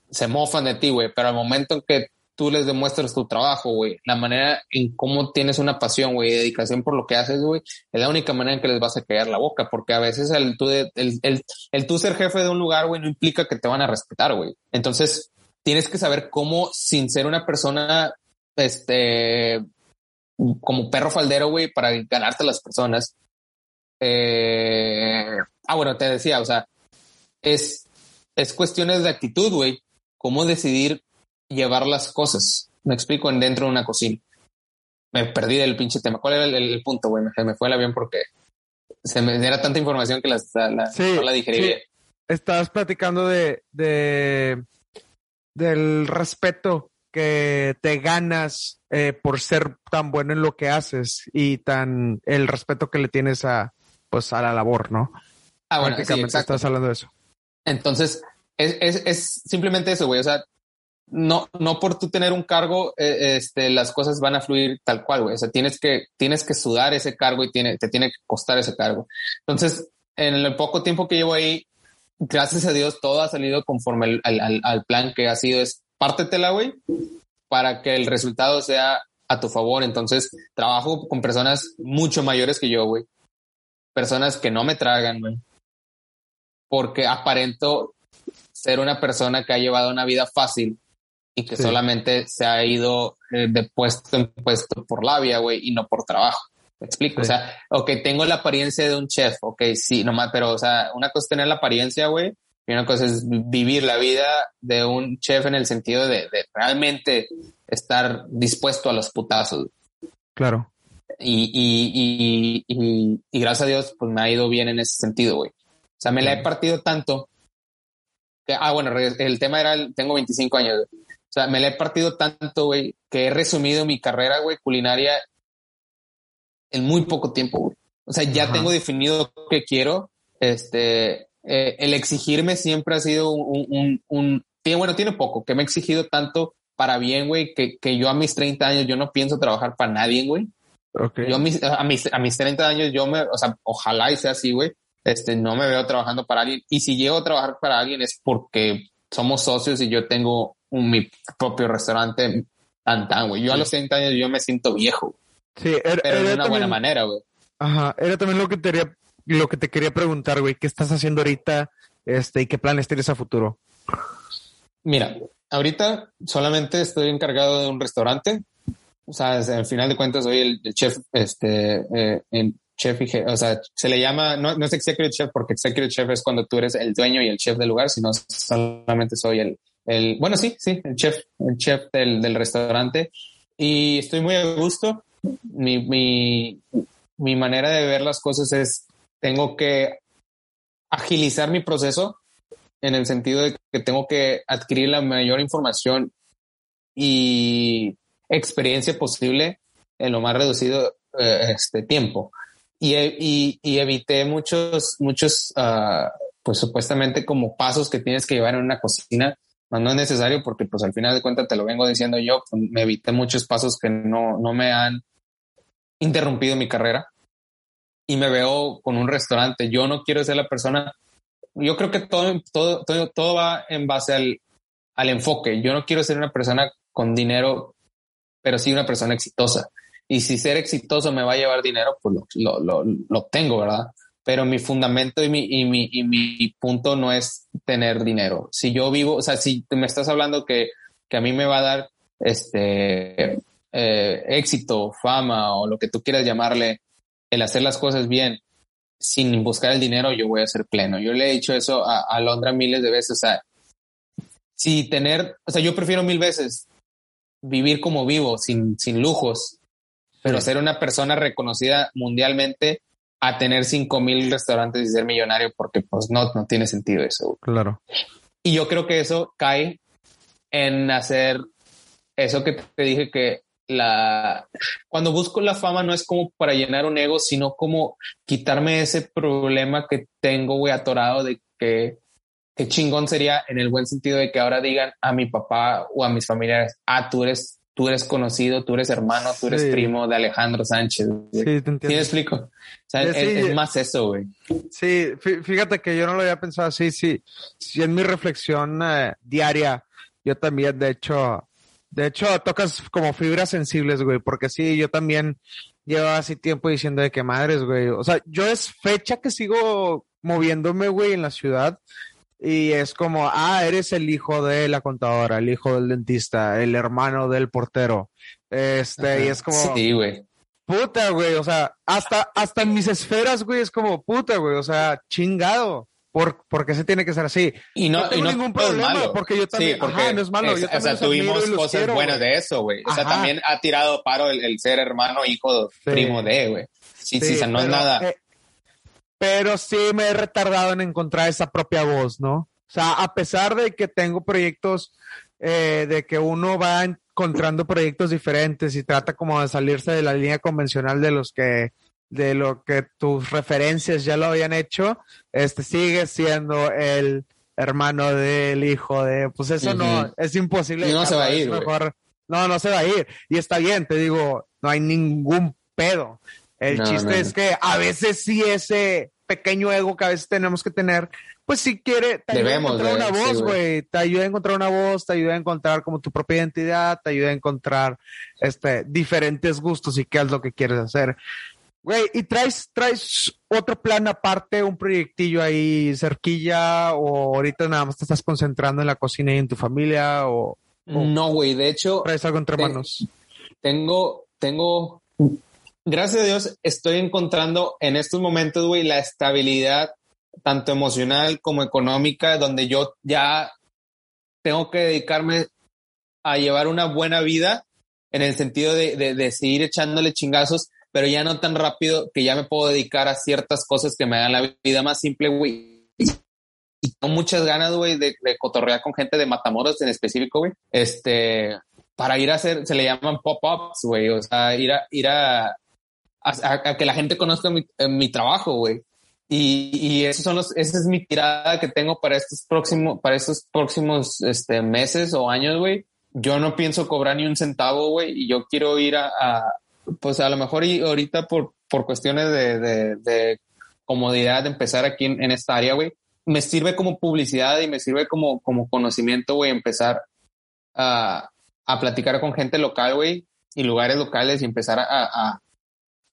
se mofan de ti, güey, pero al momento en que tú les demuestras tu trabajo, güey, la manera en cómo tienes una pasión, güey, dedicación por lo que haces, güey, es la única manera en que les vas a callar la boca, porque a veces el tú, el, el, el tú ser jefe de un lugar, güey, no implica que te van a respetar, güey. Entonces, tienes que saber cómo, sin ser una persona, este, como perro faldero, güey, para ganarte a las personas. Eh, ah, bueno, te decía, o sea, es, es cuestiones de actitud, güey. Cómo decidir llevar las cosas. Me explico en dentro de una cocina. Me perdí del pinche tema. ¿Cuál era el, punto, güey? Me, me fue el avión porque se me era tanta información que la, no la digerí. Estabas platicando de, de del respeto que te ganas eh, por ser tan bueno en lo que haces y tan el respeto que le tienes a pues a la labor, ¿no? Ah, bueno, sí, estás hablando de eso. Entonces, es, es, es simplemente eso, güey. O sea, no, no por tú tener un cargo, eh, este, las cosas van a fluir tal cual, güey. O sea, tienes que, tienes que sudar ese cargo y tiene, te tiene que costar ese cargo. Entonces, en el poco tiempo que llevo ahí, gracias a Dios, todo ha salido conforme al, al, al plan que ha sido es pártetela, güey, para que el resultado sea a tu favor. Entonces, trabajo con personas mucho mayores que yo, güey. Personas que no me tragan, güey. Porque aparento ser una persona que ha llevado una vida fácil y que solamente se ha ido eh, de puesto en puesto por labia, güey, y no por trabajo. ¿Me explico? O sea, ok, tengo la apariencia de un chef, ok, sí, nomás, pero, o sea, una cosa es tener la apariencia, güey, y una cosa es vivir la vida de un chef en el sentido de, realmente estar dispuesto a los putazos. Claro. Y, y, y, y, gracias a Dios, pues me ha ido bien en ese sentido, güey. O sea, me la he partido tanto que, ah, bueno, el tema era, tengo 25 años, O sea, me la he partido tanto, güey, que he resumido mi carrera, güey, culinaria en muy poco tiempo, güey. O sea, ya tengo definido qué quiero. Este, eh, el exigirme siempre ha sido un, un, tiene, bueno, tiene poco, que me ha exigido tanto para bien, güey, que, que yo a mis 30 años yo no pienso trabajar para nadie, güey. Okay. Yo a mis, a mis, a mis 30 años yo me, o sea, ojalá y sea así, güey. Este, no me veo trabajando para alguien. Y si llego a trabajar para alguien es porque somos socios y yo tengo un, mi propio restaurante tan tan, güey. Yo a los 30 años yo me siento viejo. Sí, era, pero de una buena manera, güey. Ajá, era también lo que te quería lo que te quería preguntar, güey, ¿qué estás haciendo ahorita? Este, y qué planes tienes a futuro? Mira, ahorita solamente estoy encargado de un restaurante. O sea, al final de cuentas soy el, chef, este, eh, chef y o sea, se le llama, no, no es executive chef porque executive chef es cuando tú eres el dueño y el chef del lugar, sino solamente soy el, el, bueno, sí, sí, el chef, el chef del, del restaurante y estoy muy a gusto. Mi, mi, mi manera de ver las cosas es tengo que agilizar mi proceso en el sentido de que tengo que adquirir la mayor información y experiencia posible en lo más reducido eh, este tiempo. Y, y, y, evité muchos, muchos, uh, pues supuestamente como pasos que tienes que llevar en una cocina. No es necesario porque pues al final de cuentas te lo vengo diciendo yo, pues, me evité muchos pasos que no, no me han interrumpido mi carrera y me veo con un restaurante. Yo no quiero ser la persona yo creo que todo, todo, todo, todo va en base al, al enfoque. Yo no quiero ser una persona con dinero, pero sí una persona exitosa. Y si ser exitoso me va a llevar dinero, pues lo, lo, lo, lo obtengo, ¿verdad? Pero mi fundamento y mi, y, mi, y mi punto no es tener dinero. Si yo vivo, o sea, si me estás hablando que, que a mí me va a dar este eh, éxito, fama o lo que tú quieras llamarle, el hacer las cosas bien, sin buscar el dinero, yo voy a ser pleno. Yo le he dicho eso a, a Londra miles de veces. O sea, si tener, o sea, yo prefiero mil veces vivir como vivo, sin, sin lujos, pero ser una persona reconocida mundialmente a tener cinco mil restaurantes y ser millonario, porque pues no, no tiene sentido eso. Claro. Y yo creo que eso cae en hacer eso que te dije que la cuando busco la fama no es como para llenar un ego, sino como quitarme ese problema que tengo, güey, atorado de que qué chingón sería en el buen sentido de que ahora digan a mi papá o a mis familiares, ah, tú eres, tú eres conocido, tú eres hermano, tú eres primo de Alejandro Sánchez. Sí, te entiendo. ¿Sí me explico? O sea, es, más eso, güey. Sí, fíjate que yo no lo había pensado así, sí. Sí, en mi reflexión eh, diaria, yo también, de hecho, de hecho, tocas como fibras sensibles, güey, porque sí, yo también llevo así tiempo diciendo de que madres, güey. O sea, yo es fecha que sigo moviéndome, güey, en la ciudad. Y es como, ah, eres el hijo de la contadora, el hijo del dentista, el hermano del portero. Este, y es como. Sí, güey. Puta, güey. O sea, hasta, hasta en mis esferas, güey, es como puta, güey. O sea, chingado. ¿Por, porque se tiene que ser así? Y no, tengo ningún problema, porque yo también, ajá, no es malo. o sea, tuvimos cosas buenas de eso, güey. O sea, también ha tirado paro el, ser hermano, hijo, primo de, güey. Sí, sí, o sea, no es nada. Eh, pero sí me he retardado en encontrar esa propia voz, ¿no? O sea, a pesar de que tengo proyectos, eh, de que uno va encontrando proyectos diferentes y trata como de salirse de la línea convencional de los que de lo que tus referencias ya lo habían hecho, este sigue siendo el hermano del hijo de, pues eso no, es imposible. Y no se va a ir. no, no se va a ir. Y está bien, te digo, no hay ningún pedo. El chiste es que a veces sí ese pequeño ego que a veces tenemos que tener, pues si quiere, te ayuda a encontrar una voz, güey, te ayuda a encontrar una voz, te ayuda a encontrar como tu propia identidad, te ayuda a encontrar este diferentes gustos y qué es lo que quieres hacer. Güey, ¿y traes, traes otro plan aparte, un proyectillo ahí cerquilla o ahorita nada más te estás concentrando en la cocina y en tu familia o... no, güey, de hecho... ¿Traes algo entre manos? Tengo, tengo, gracias a Dios, estoy encontrando en estos momentos, güey, la estabilidad tanto emocional como económica, donde yo ya tengo que dedicarme a llevar una buena vida en el sentido de, de, de seguir echándole chingazos pero ya no tan rápido que ya me puedo dedicar a ciertas cosas que me hagan la vida más simple, güey. Y tengo muchas ganas, güey, de, de, cotorrear con gente de Matamoros en específico, güey. Este, para ir a hacer, se le llaman pop-ups, güey. O sea, ir a, ir a, a, que la gente conozca mi, eh, mi trabajo, güey. Y, y esos son los, esa es mi tirada que tengo para estos próximos, para estos próximos este, meses o años, güey. Yo no pienso cobrar ni un centavo, güey, y yo quiero ir a, pues a lo mejor y ahorita por, por cuestiones de, de, de comodidad de empezar aquí en, esta área, güey, me sirve como publicidad y me sirve como, como conocimiento, güey, empezar a, a platicar con gente local, güey, y lugares locales y empezar a, a,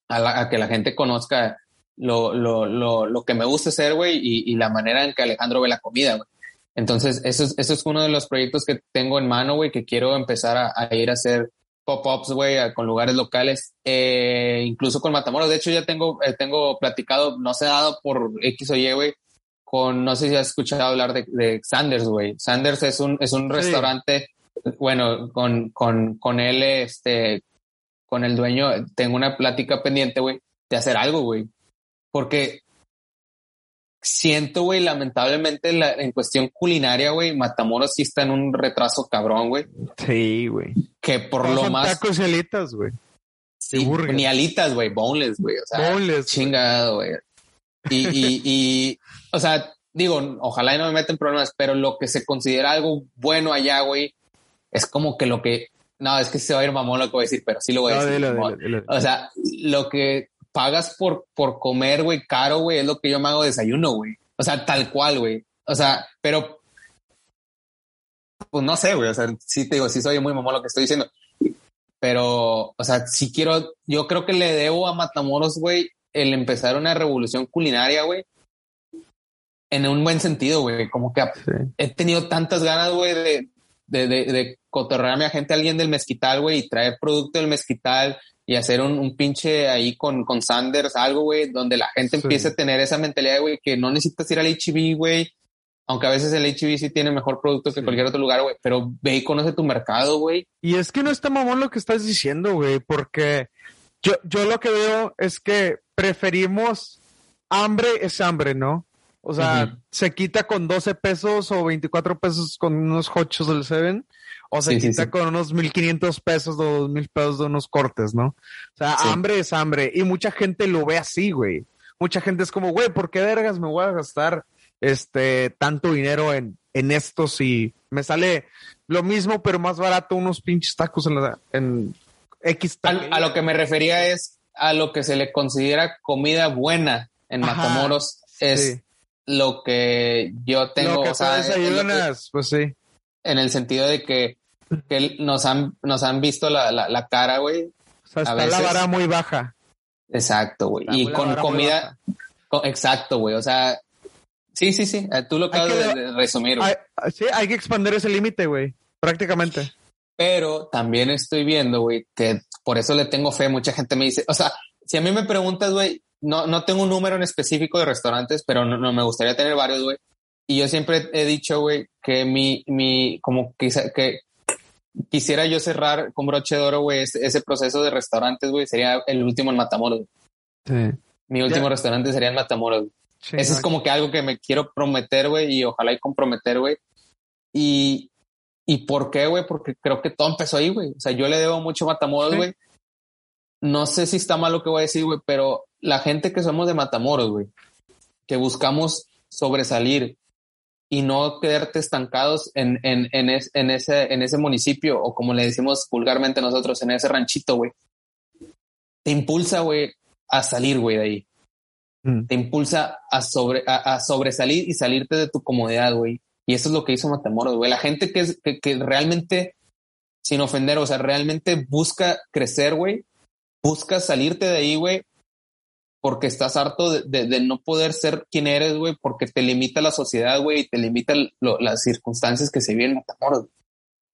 a, a que la gente conozca lo, lo, lo, lo que me gusta hacer, güey, y, y, la manera en que Alejandro ve la comida, güey. Entonces, eso es, eso es uno de los proyectos que tengo en mano, güey, que quiero empezar a, a ir a hacer pop-ups, güey, con lugares locales, eh, incluso con Matamoros. De hecho, ya tengo, eh, tengo platicado, no se ha dado por X o Y, güey, con, no sé si has escuchado hablar de, de Sanders, güey. Sanders es un, es un restaurante, bueno, con, con, con él, este, con el dueño, tengo una plática pendiente, güey, de hacer algo, güey. Porque siento, güey, lamentablemente en cuestión culinaria, güey, Matamoros sí está en un retraso cabrón, güey. Sí, güey. Que por lo más. Tacos y alitas, güey. Sí, ni alitas, güey, boneless, güey. O sea, boneless. Chingado, güey. Y, y, y, o sea, digo, ojalá y no me meten problemas, pero lo que se considera algo bueno allá, güey, es como que lo que. No, es que se va a ir mamón lo que voy a decir, pero sí lo voy a decir. O sea, lo que pagas por, por comer, güey, caro, güey, es lo que yo me hago desayuno, güey. O sea, tal cual, güey. O sea, pero pues no sé, güey. O sea, sí te digo, sí soy muy mamón lo que estoy diciendo. Pero, o sea, si quiero, yo creo que le debo a Matamoros, güey, el empezar una revolución culinaria, güey. En un buen sentido, güey. Como que he tenido tantas ganas, güey, de, de, de, de cotorrearme a gente, alguien del mezquital, güey, y traer producto del mezquital, y hacer un, un pinche ahí con, con Sanders, algo, güey, donde la gente empiece a tener esa mentalidad, güey, que no necesitas ir al HB, güey, aunque a veces el HB sí tiene mejor producto que cualquier otro lugar, güey, pero ve y conoce tu mercado, güey. Y es que no está mamón lo que estás diciendo, güey, porque yo, yo lo que veo es que preferimos hambre es hambre, ¿no? O sea, se quita con 12 pesos o 24 pesos con unos hochos del Seven o se quita con unos 1500 pesos o 2000 pesos de unos cortes, ¿no? O sea, hambre es hambre. Y mucha gente lo ve así, güey. Mucha gente es como, güey, ¿por qué vergas me voy a gastar este tanto dinero en, en esto si me sale lo mismo, pero más barato unos pinches tacos en, la, en X a, lo que me refería es a lo que se le considera comida buena en Matamoros. Es lo que yo tengo. Lo que o sea, pues sí. En el sentido de que que nos han, nos han visto la, la, cara, güey. O sea, está la vara muy baja. Exacto, güey. Y con comida. exacto, güey. O sea, sí, sí, sí. Eh, tú lo acabas de, resumir. sí, hay que expandir ese límite, güey. Prácticamente. Pero también estoy viendo, güey, que por eso le tengo fe. Mucha gente me dice, o sea, si a mí me preguntas, güey, no, no tengo un número en específico de restaurantes, pero no, no me gustaría tener varios, güey. Y yo siempre he dicho, güey, que mi, mi, como quizá, que quisiera yo cerrar con broche de oro, güey, ese, proceso de restaurantes, güey, sería el último en Matamoros. Sí. Mi último restaurante sería en Matamoros. Eso es como que algo que me quiero prometer, güey, y ojalá y comprometer, güey. Y, ¿Y por qué, güey? Porque creo que todo empezó ahí, güey. O sea, yo le debo mucho a Matamoros, güey. No sé si está mal lo que voy a decir, güey, pero la gente que somos de Matamoros, güey, que buscamos sobresalir, y no quedarte estancados en, en, en, en, ese, en ese municipio o como le decimos vulgarmente nosotros, en ese ranchito, güey. Te impulsa, güey, a salir, güey, de ahí. Mm. Te impulsa a, sobre, a, sobresalir y salirte de tu comodidad, güey. Y eso es lo que hizo Matamoros, güey. La gente que, es, que, que realmente, sin ofender, o sea, realmente busca crecer, güey. Busca salirte de ahí, güey porque estás harto de, no poder ser quien eres, güey, porque te limita la sociedad, güey, y te limita las circunstancias que se viven en Matamoros.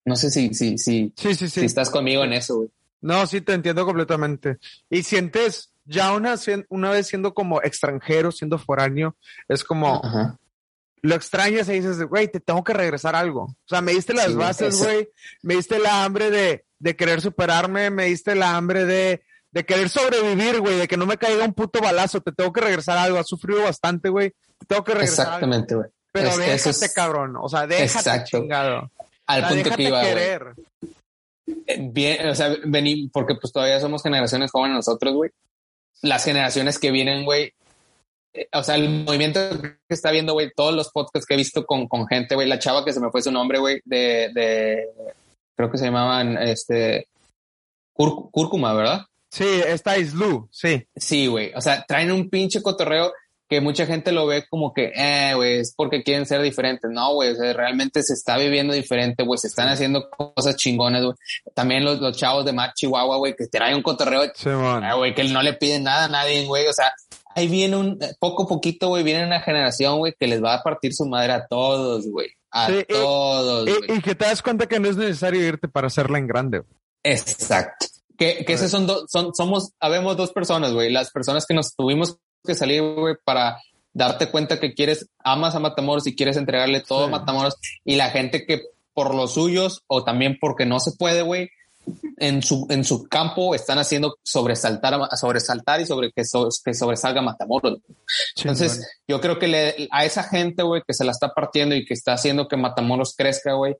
No sé si, si, si, sí, sí, si estás conmigo en eso, güey. No, sí, te entiendo completamente. Y sientes, ya una, una vez siendo como extranjero, siendo foráneo, es como, lo extrañas y dices, güey, te tengo que regresar algo. O sea, me diste las bases, güey, me diste la hambre de, de querer superarme, me diste la hambre de de querer sobrevivir, güey, de que no me caiga un puto balazo, te tengo que regresar algo, has sufrido bastante, güey, te tengo que regresar Exactamente, güey. Pero déjate, cabrón, o sea, déjate chingado. Al punto que iba, querer. Eh, bien, o sea, vení, porque pues todavía somos generaciones jóvenes nosotros, güey. Las generaciones que vienen, güey, eh, o sea, el movimiento que está viendo, güey, todos los podcasts que he visto con, con gente, güey, la chava que se me fue su nombre, güey, de, de, creo que se llamaban, este, cúrcuma, ¿verdad? Sí, esta es Lu, sí. Sí, güey. O sea, traen un pinche cotorreo que mucha gente lo ve como que, eh, güey, es porque quieren ser diferentes. No, güey, o sea, realmente se está viviendo diferente, güey, se están haciendo cosas chingonas, güey. También los, los chavos de Mar Chihuahua, güey, que traen un cotorreo, sí, eh, güey, que no le piden nada a nadie, güey. O sea, ahí viene un, poco a poquito, güey, viene una generación, güey, que les va a partir su madre a todos, güey. A todos. Y, y, que te das cuenta que no es necesario irte para hacerla en grande. Exacto. Que, que son dos, son, somos, habemos dos personas, güey. Las personas que nos tuvimos que salir, güey, para darte cuenta que quieres, amas a Matamoros y quieres entregarle todo a Matamoros y la gente que por los suyos o también porque no se puede, güey, en su, en su campo están haciendo sobresaltar, sobresaltar y sobre que, que sobresalga Matamoros. Entonces, yo creo que le, a esa gente, güey, que se la está partiendo y que está haciendo que Matamoros crezca, güey,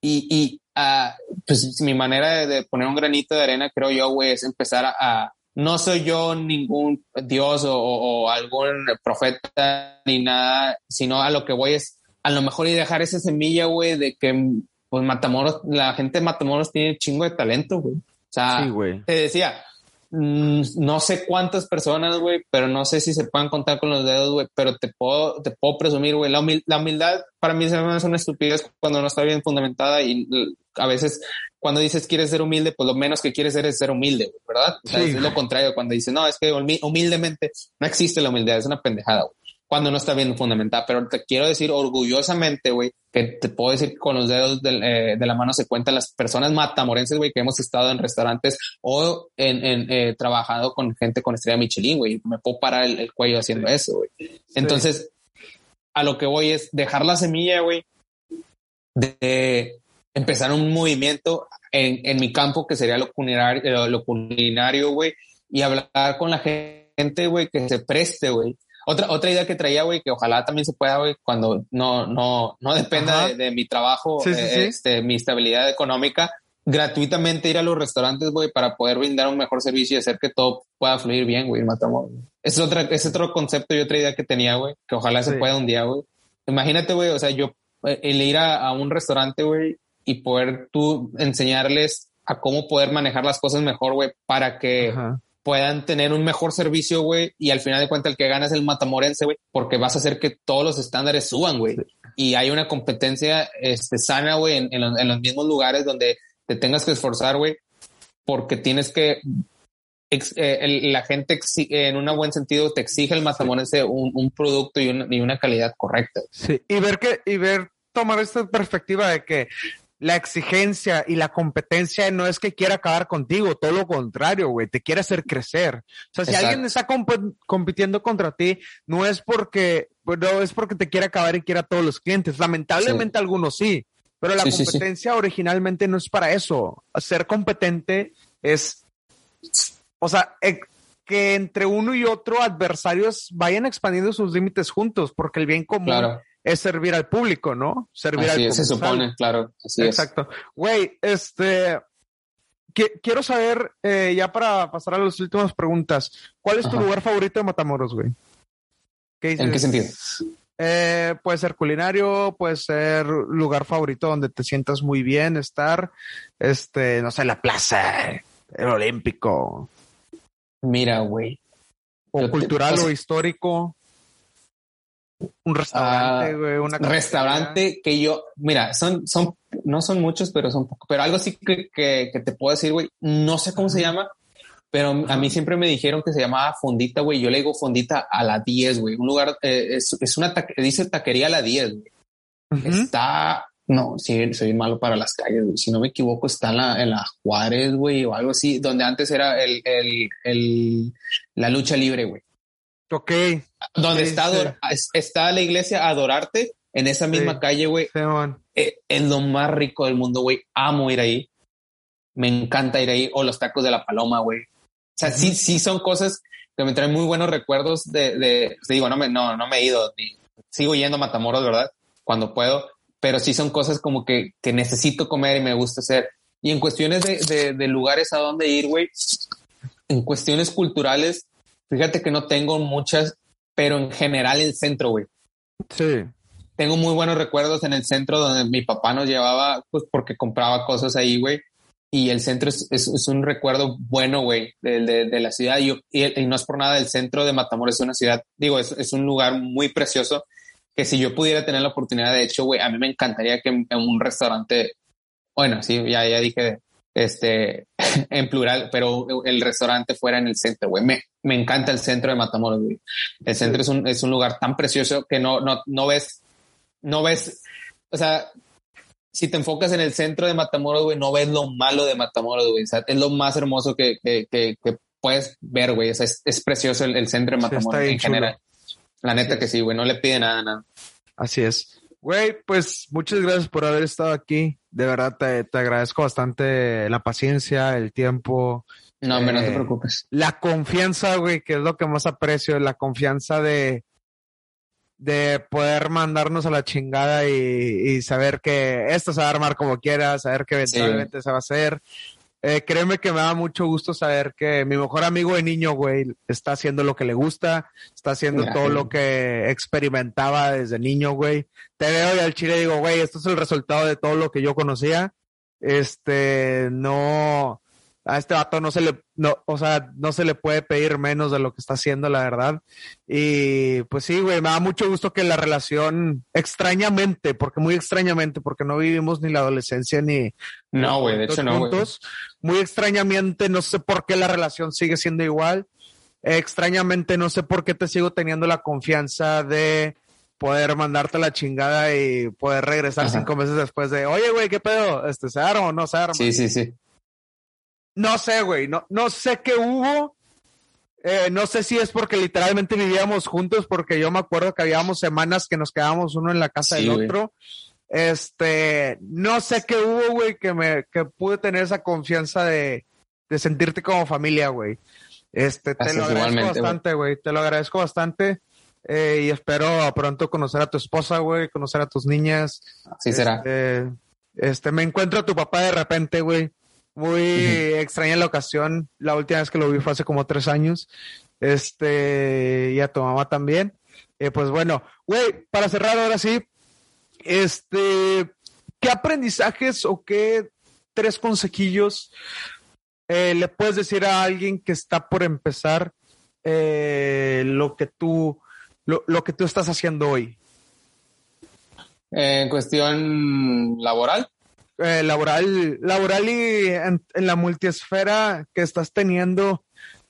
y, y uh, pues mi manera de, poner un granito de arena, creo yo, güey, es empezar a, no soy yo ningún dios o, o, algún profeta ni nada, sino a lo que voy es a lo mejor y dejar esa semilla, güey, de que pues Matamoros, la gente de Matamoros tiene chingo de talento, güey. O sea, te decía, mm, no sé cuántas personas, güey, pero no sé si se puedan contar con los dedos, güey, pero te puedo, te puedo presumir, güey, la, humildad para mí se me hace una estupidez cuando no está bien fundamentada y a veces cuando dices quieres ser humilde, pues lo menos que quieres ser es ser humilde, ¿verdad? O sea, es lo contrario cuando dices, no, es que humildemente no existe la humildad, es una pendejada, güey cuando no está bien fundamentada. Pero te quiero decir orgullosamente, güey, que te puedo decir que con los dedos eh, de, la mano se cuentan las personas matamorenses, güey, que hemos estado en restaurantes o en, en eh, trabajado con gente con estrella Michelin, güey. Me puedo parar el, cuello haciendo eso, güey. Entonces, a lo que voy es dejar la semilla, güey, de empezar un movimiento en, en mi campo que sería lo culinario, lo culinario, güey, y hablar con la gente, güey, que se preste, güey, otra, otra idea que traía, güey, que ojalá también se pueda, güey, cuando no, no, no dependa de, mi trabajo, eh, este, mi estabilidad económica, gratuitamente ir a los restaurantes, güey, para poder brindar un mejor servicio y hacer que todo pueda fluir bien, güey, matamos. Es otra, es otro concepto y otra idea que tenía, güey, que ojalá se pueda un día, güey. Imagínate, güey, o sea, yo, eh, el ir a, un restaurante, güey, y poder tú enseñarles a cómo poder manejar las cosas mejor, güey, para que puedan tener un mejor servicio, güey, y al final de cuentas el que gana es el matamorense, güey, porque vas a hacer que todos los estándares suban, güey. Y hay una competencia este, sana, güey, en, en, los mismos lugares donde te tengas que esforzar, güey, porque tienes que eh, la gente en un buen sentido te exige el matamorense un, un producto y, y, una calidad correcta. Sí, y ver que, y ver, tomar esta perspectiva de que la exigencia y la competencia no es que quiera acabar contigo, todo lo contrario, güey, te quiere hacer crecer. O sea, si alguien está compitiendo contra ti, no es porque, no es porque te quiere acabar y quiera a todos los clientes. Lamentablemente algunos sí, pero la competencia originalmente no es para eso. Ser competente es, o sea, e, que entre uno y otro adversarios vayan expandiendo sus límites juntos, porque el bien común es servir al público, ¿no? Servir al se supone, claro. Exacto. Güey, este, quiero saber, eh, ya para pasar a las últimas preguntas, ¿cuál es tu lugar favorito de Matamoros, güey? ¿En qué sentido? Eh, puede ser culinario, puede ser lugar favorito donde te sientas muy bien, estar, este, no sé, la plaza, el olímpico. Mira, güey. O cultural o histórico. Un restaurante, ah, güey, una restaurante que yo, mira, son, son, no son muchos, pero son poco, pero algo sí que, que, te puedo decir, güey, no sé cómo se llama, pero a mí siempre me dijeron que se llamaba Fondita, güey. Yo le digo Fondita a la 10, güey. Un lugar, eh, es, es, una, dice taquería a la 10, güey. Está, no, sí, soy malo para las calles, güey. Si no me equivoco, está en la, en la Juárez, güey, o algo así, donde antes era el, el, el la lucha libre, güey. Ok. Donde está, está la iglesia Adorarte, en esa misma calle, güey. Eh, es lo más rico del mundo, güey. Amo ir ahí. Me encanta ir ahí. O los tacos de la paloma, güey. O sea, sí, sí son cosas que me traen muy buenos recuerdos de, de digo, no me, no, no me he ido, ni sigo yendo a Matamoros, ¿verdad? Cuando puedo, pero sí son cosas como que, que necesito comer y me gusta hacer. Y en cuestiones de, de, de lugares a donde ir, güey, en cuestiones culturales, Fíjate que no tengo muchas, pero en general el centro, güey. Sí. Tengo muy buenos recuerdos en el centro donde mi papá nos llevaba, pues porque compraba cosas ahí, güey. Y el centro es, es, un recuerdo bueno, güey, de, de, la ciudad. Y, y, no es por nada, el centro de Matamoros es una ciudad, digo, es, es un lugar muy precioso que si yo pudiera tener la oportunidad, de hecho, güey, a mí me encantaría que en, en un restaurante, bueno, sí, ya, ya dije este, en plural, pero el restaurante fuera en el centro, güey. Me, me encanta el centro de Matamoros, güey. El centro es un, es un lugar tan precioso que no, no, no ves, no ves, o sea, si te enfocas en el centro de Matamoros, güey, no ves lo malo de Matamoros, güey. O sea, es lo más hermoso que, que, que, puedes ver, güey. O sea, es, es precioso el, centro de Matamoros en general. La neta que sí, güey, no le pide nada, nada. Así es. Güey, pues muchas gracias por haber estado aquí. De verdad te, te agradezco bastante la paciencia, el tiempo. No, no te eh, preocupes. La confianza, güey, que es lo que más aprecio, la confianza de, de poder mandarnos a la chingada y, saber que esto se va a armar como quiera, saber que eventualmente se va a hacer. Eh, créeme que me da mucho gusto saber que mi mejor amigo de niño, güey, está haciendo lo que le gusta, está haciendo todo lo que experimentaba desde niño, güey. Te veo y al chile digo, güey, esto es el resultado de todo lo que yo conocía. Este, no, a este vato no se le, no, o sea, no se le puede pedir menos de lo que está haciendo, la verdad. Y pues sí, güey, me da mucho gusto que la relación, extrañamente, porque muy extrañamente, porque no vivimos ni la adolescencia ni. No, güey, de hecho no. Juntos, muy extrañamente, no sé por qué la relación sigue siendo igual. Extrañamente, no sé por qué te sigo teniendo la confianza de poder mandarte la chingada y poder regresar cinco meses después de, oye, güey, ¿qué pedo? Este, ¿Se arma o no se arma? Sí, sí, sí. No sé, güey, no, no sé qué hubo. Eh, no sé si es porque literalmente vivíamos juntos, porque yo me acuerdo que habíamos semanas que nos quedábamos uno en la casa del otro. Este, no sé qué hubo, güey, que me, que pude tener esa confianza de, de sentirte como familia, güey. Este, te lo agradezco bastante, güey. Te lo agradezco bastante. Eh, y espero pronto conocer a tu esposa, güey, conocer a tus niñas. Así será. Este, este, me encuentro a tu papá de repente, güey. Muy extraña la ocasión. La última vez que lo vi fue hace como tres años. Este, y a tu mamá también. Eh, pues bueno, güey, para cerrar ahora sí, este, ¿qué aprendizajes o qué tres consejillos eh, le puedes decir a alguien que está por empezar eh, lo que tú, lo, lo, que tú estás haciendo hoy? En cuestión laboral. Eh, laboral, laboral y en, la multiesfera que estás teniendo,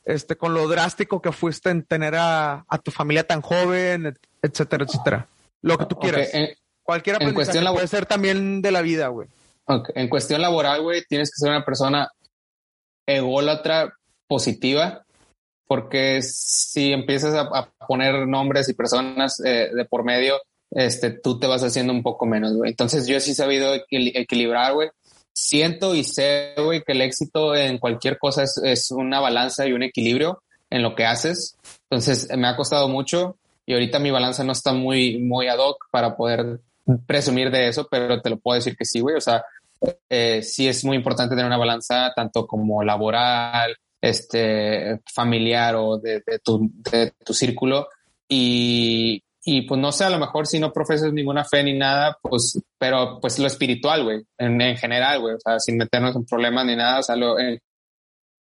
este, con lo drástico que fuiste en tener a, tu familia tan joven, etcétera, etcétera. Lo que tú quieras. Cualquier aprendizaje puede ser también de la vida, güey. En cuestión laboral, güey, tienes que ser una persona ególatra positiva, porque si empiezas a, poner nombres y personas eh, de por medio, este, tú te vas haciendo un poco menos, güey. Entonces yo sí he sabido equilibrar, güey. Siento y sé, güey, que el éxito en cualquier cosa es, es, una balanza y un equilibrio en lo que haces. Entonces me ha costado mucho y ahorita mi balanza no está muy, muy ad hoc para poder presumir de eso, pero te lo puedo decir que sí, güey. O sea, eh, sí es muy importante tener una balanza tanto como laboral, este, familiar o de, tu, de tu círculo. Y, y pues no sé, a lo mejor si no profesas ninguna fe ni nada, pues, pero pues lo espiritual, güey, en, en, general, güey, o sea, sin meternos en problemas ni nada, o sea, en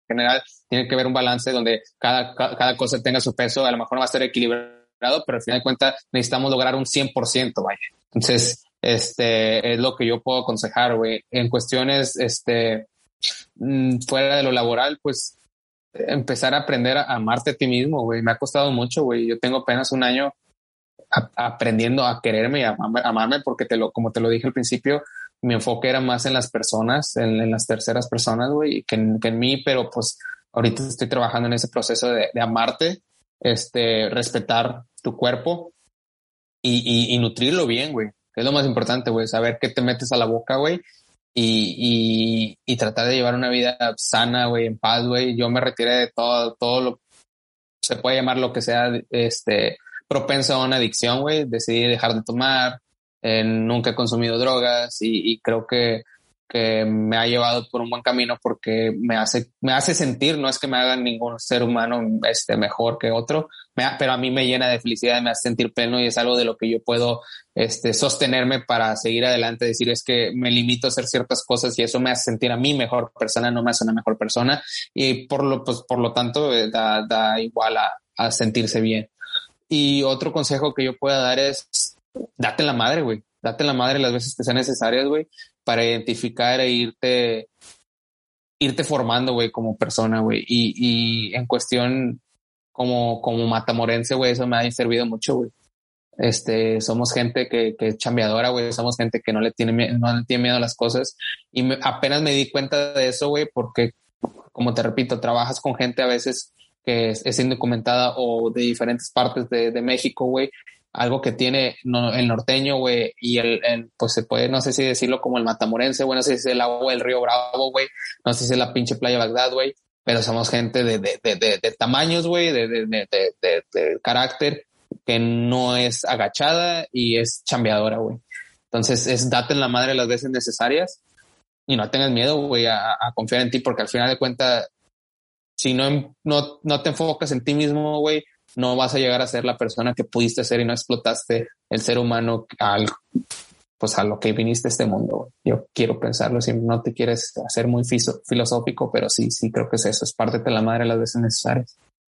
general tiene que haber un balance donde cada, cada, cosa tenga su peso, a lo mejor no va a estar equilibrado, pero al final de cuentas necesitamos lograr un 100%, vaya. Entonces, este, es lo que yo puedo aconsejar, güey. En cuestiones, este, mm, fuera de lo laboral, pues empezar a aprender a amarte a ti mismo, güey. Me ha costado mucho, güey. Yo tengo apenas un año aprendiendo a quererme y a amarme, porque te lo, como te lo dije al principio, mi enfoque era más en las personas, en, las terceras personas, güey, que, en mí, pero pues ahorita estoy trabajando en ese proceso de, amarte, este, respetar tu cuerpo y, y, nutrirlo bien, güey. Es lo más importante, güey, saber qué te metes a la boca, güey, y, y, tratar de llevar una vida sana, güey, en paz, güey. Yo me retiré de todo, todo lo, se puede llamar lo que sea, este, propenso a una adicción, güey. Decidí dejar de tomar, eh, nunca he consumido drogas y, creo que, que, me ha llevado por un buen camino porque me hace, me hace sentir, no es que me haga ningún ser humano este, mejor que otro, pero a mí me llena de felicidad, me hace sentir pleno y es algo de lo que yo puedo este, sostenerme para seguir adelante, decir es que me limito a hacer ciertas cosas y eso me hace sentir a mí mejor persona, no me hace una mejor persona y por lo, pues, por lo tanto eh, da, da igual a, a sentirse bien. Y otro consejo que yo pueda dar es, date la madre, güey. Date la madre las veces que sean necesarias, güey, para identificar e irte, irte formando, güey, como persona, güey. Y, y en cuestión como, como matamorense, güey, eso me ha servido mucho, güey. Este, somos gente que, que es chambeadora, güey, somos gente que no le tiene, no le tiene miedo a las cosas. Y apenas me di cuenta de eso, güey, porque, como te repito, trabajas con gente a veces que es, indocumentada o de diferentes partes de, de México, güey. algo que tiene el norteño, güey, y el, pues se puede, no sé si decirlo como el matamorense, güey, no sé si es el agua del río Bravo, güey, no sé si es la pinche playa Bagdad, güey, pero somos gente de, de, de, de tamaños, güey, de, carácter que no es agachada y es chambeadora, güey. Entonces es date en la madre las veces necesarias y no tengas miedo, güey, a, a, confiar en ti, porque al final de cuentas, si no, no, no te enfocas en ti mismo, güey, no vas a llegar a ser la persona que pudiste ser y no explotaste el ser humano al, pues a lo que viniste a este mundo. Yo quiero pensarlo, si no te quieres hacer muy filosófico, pero sí, sí creo que es eso, es parte de la madre las veces necesarias.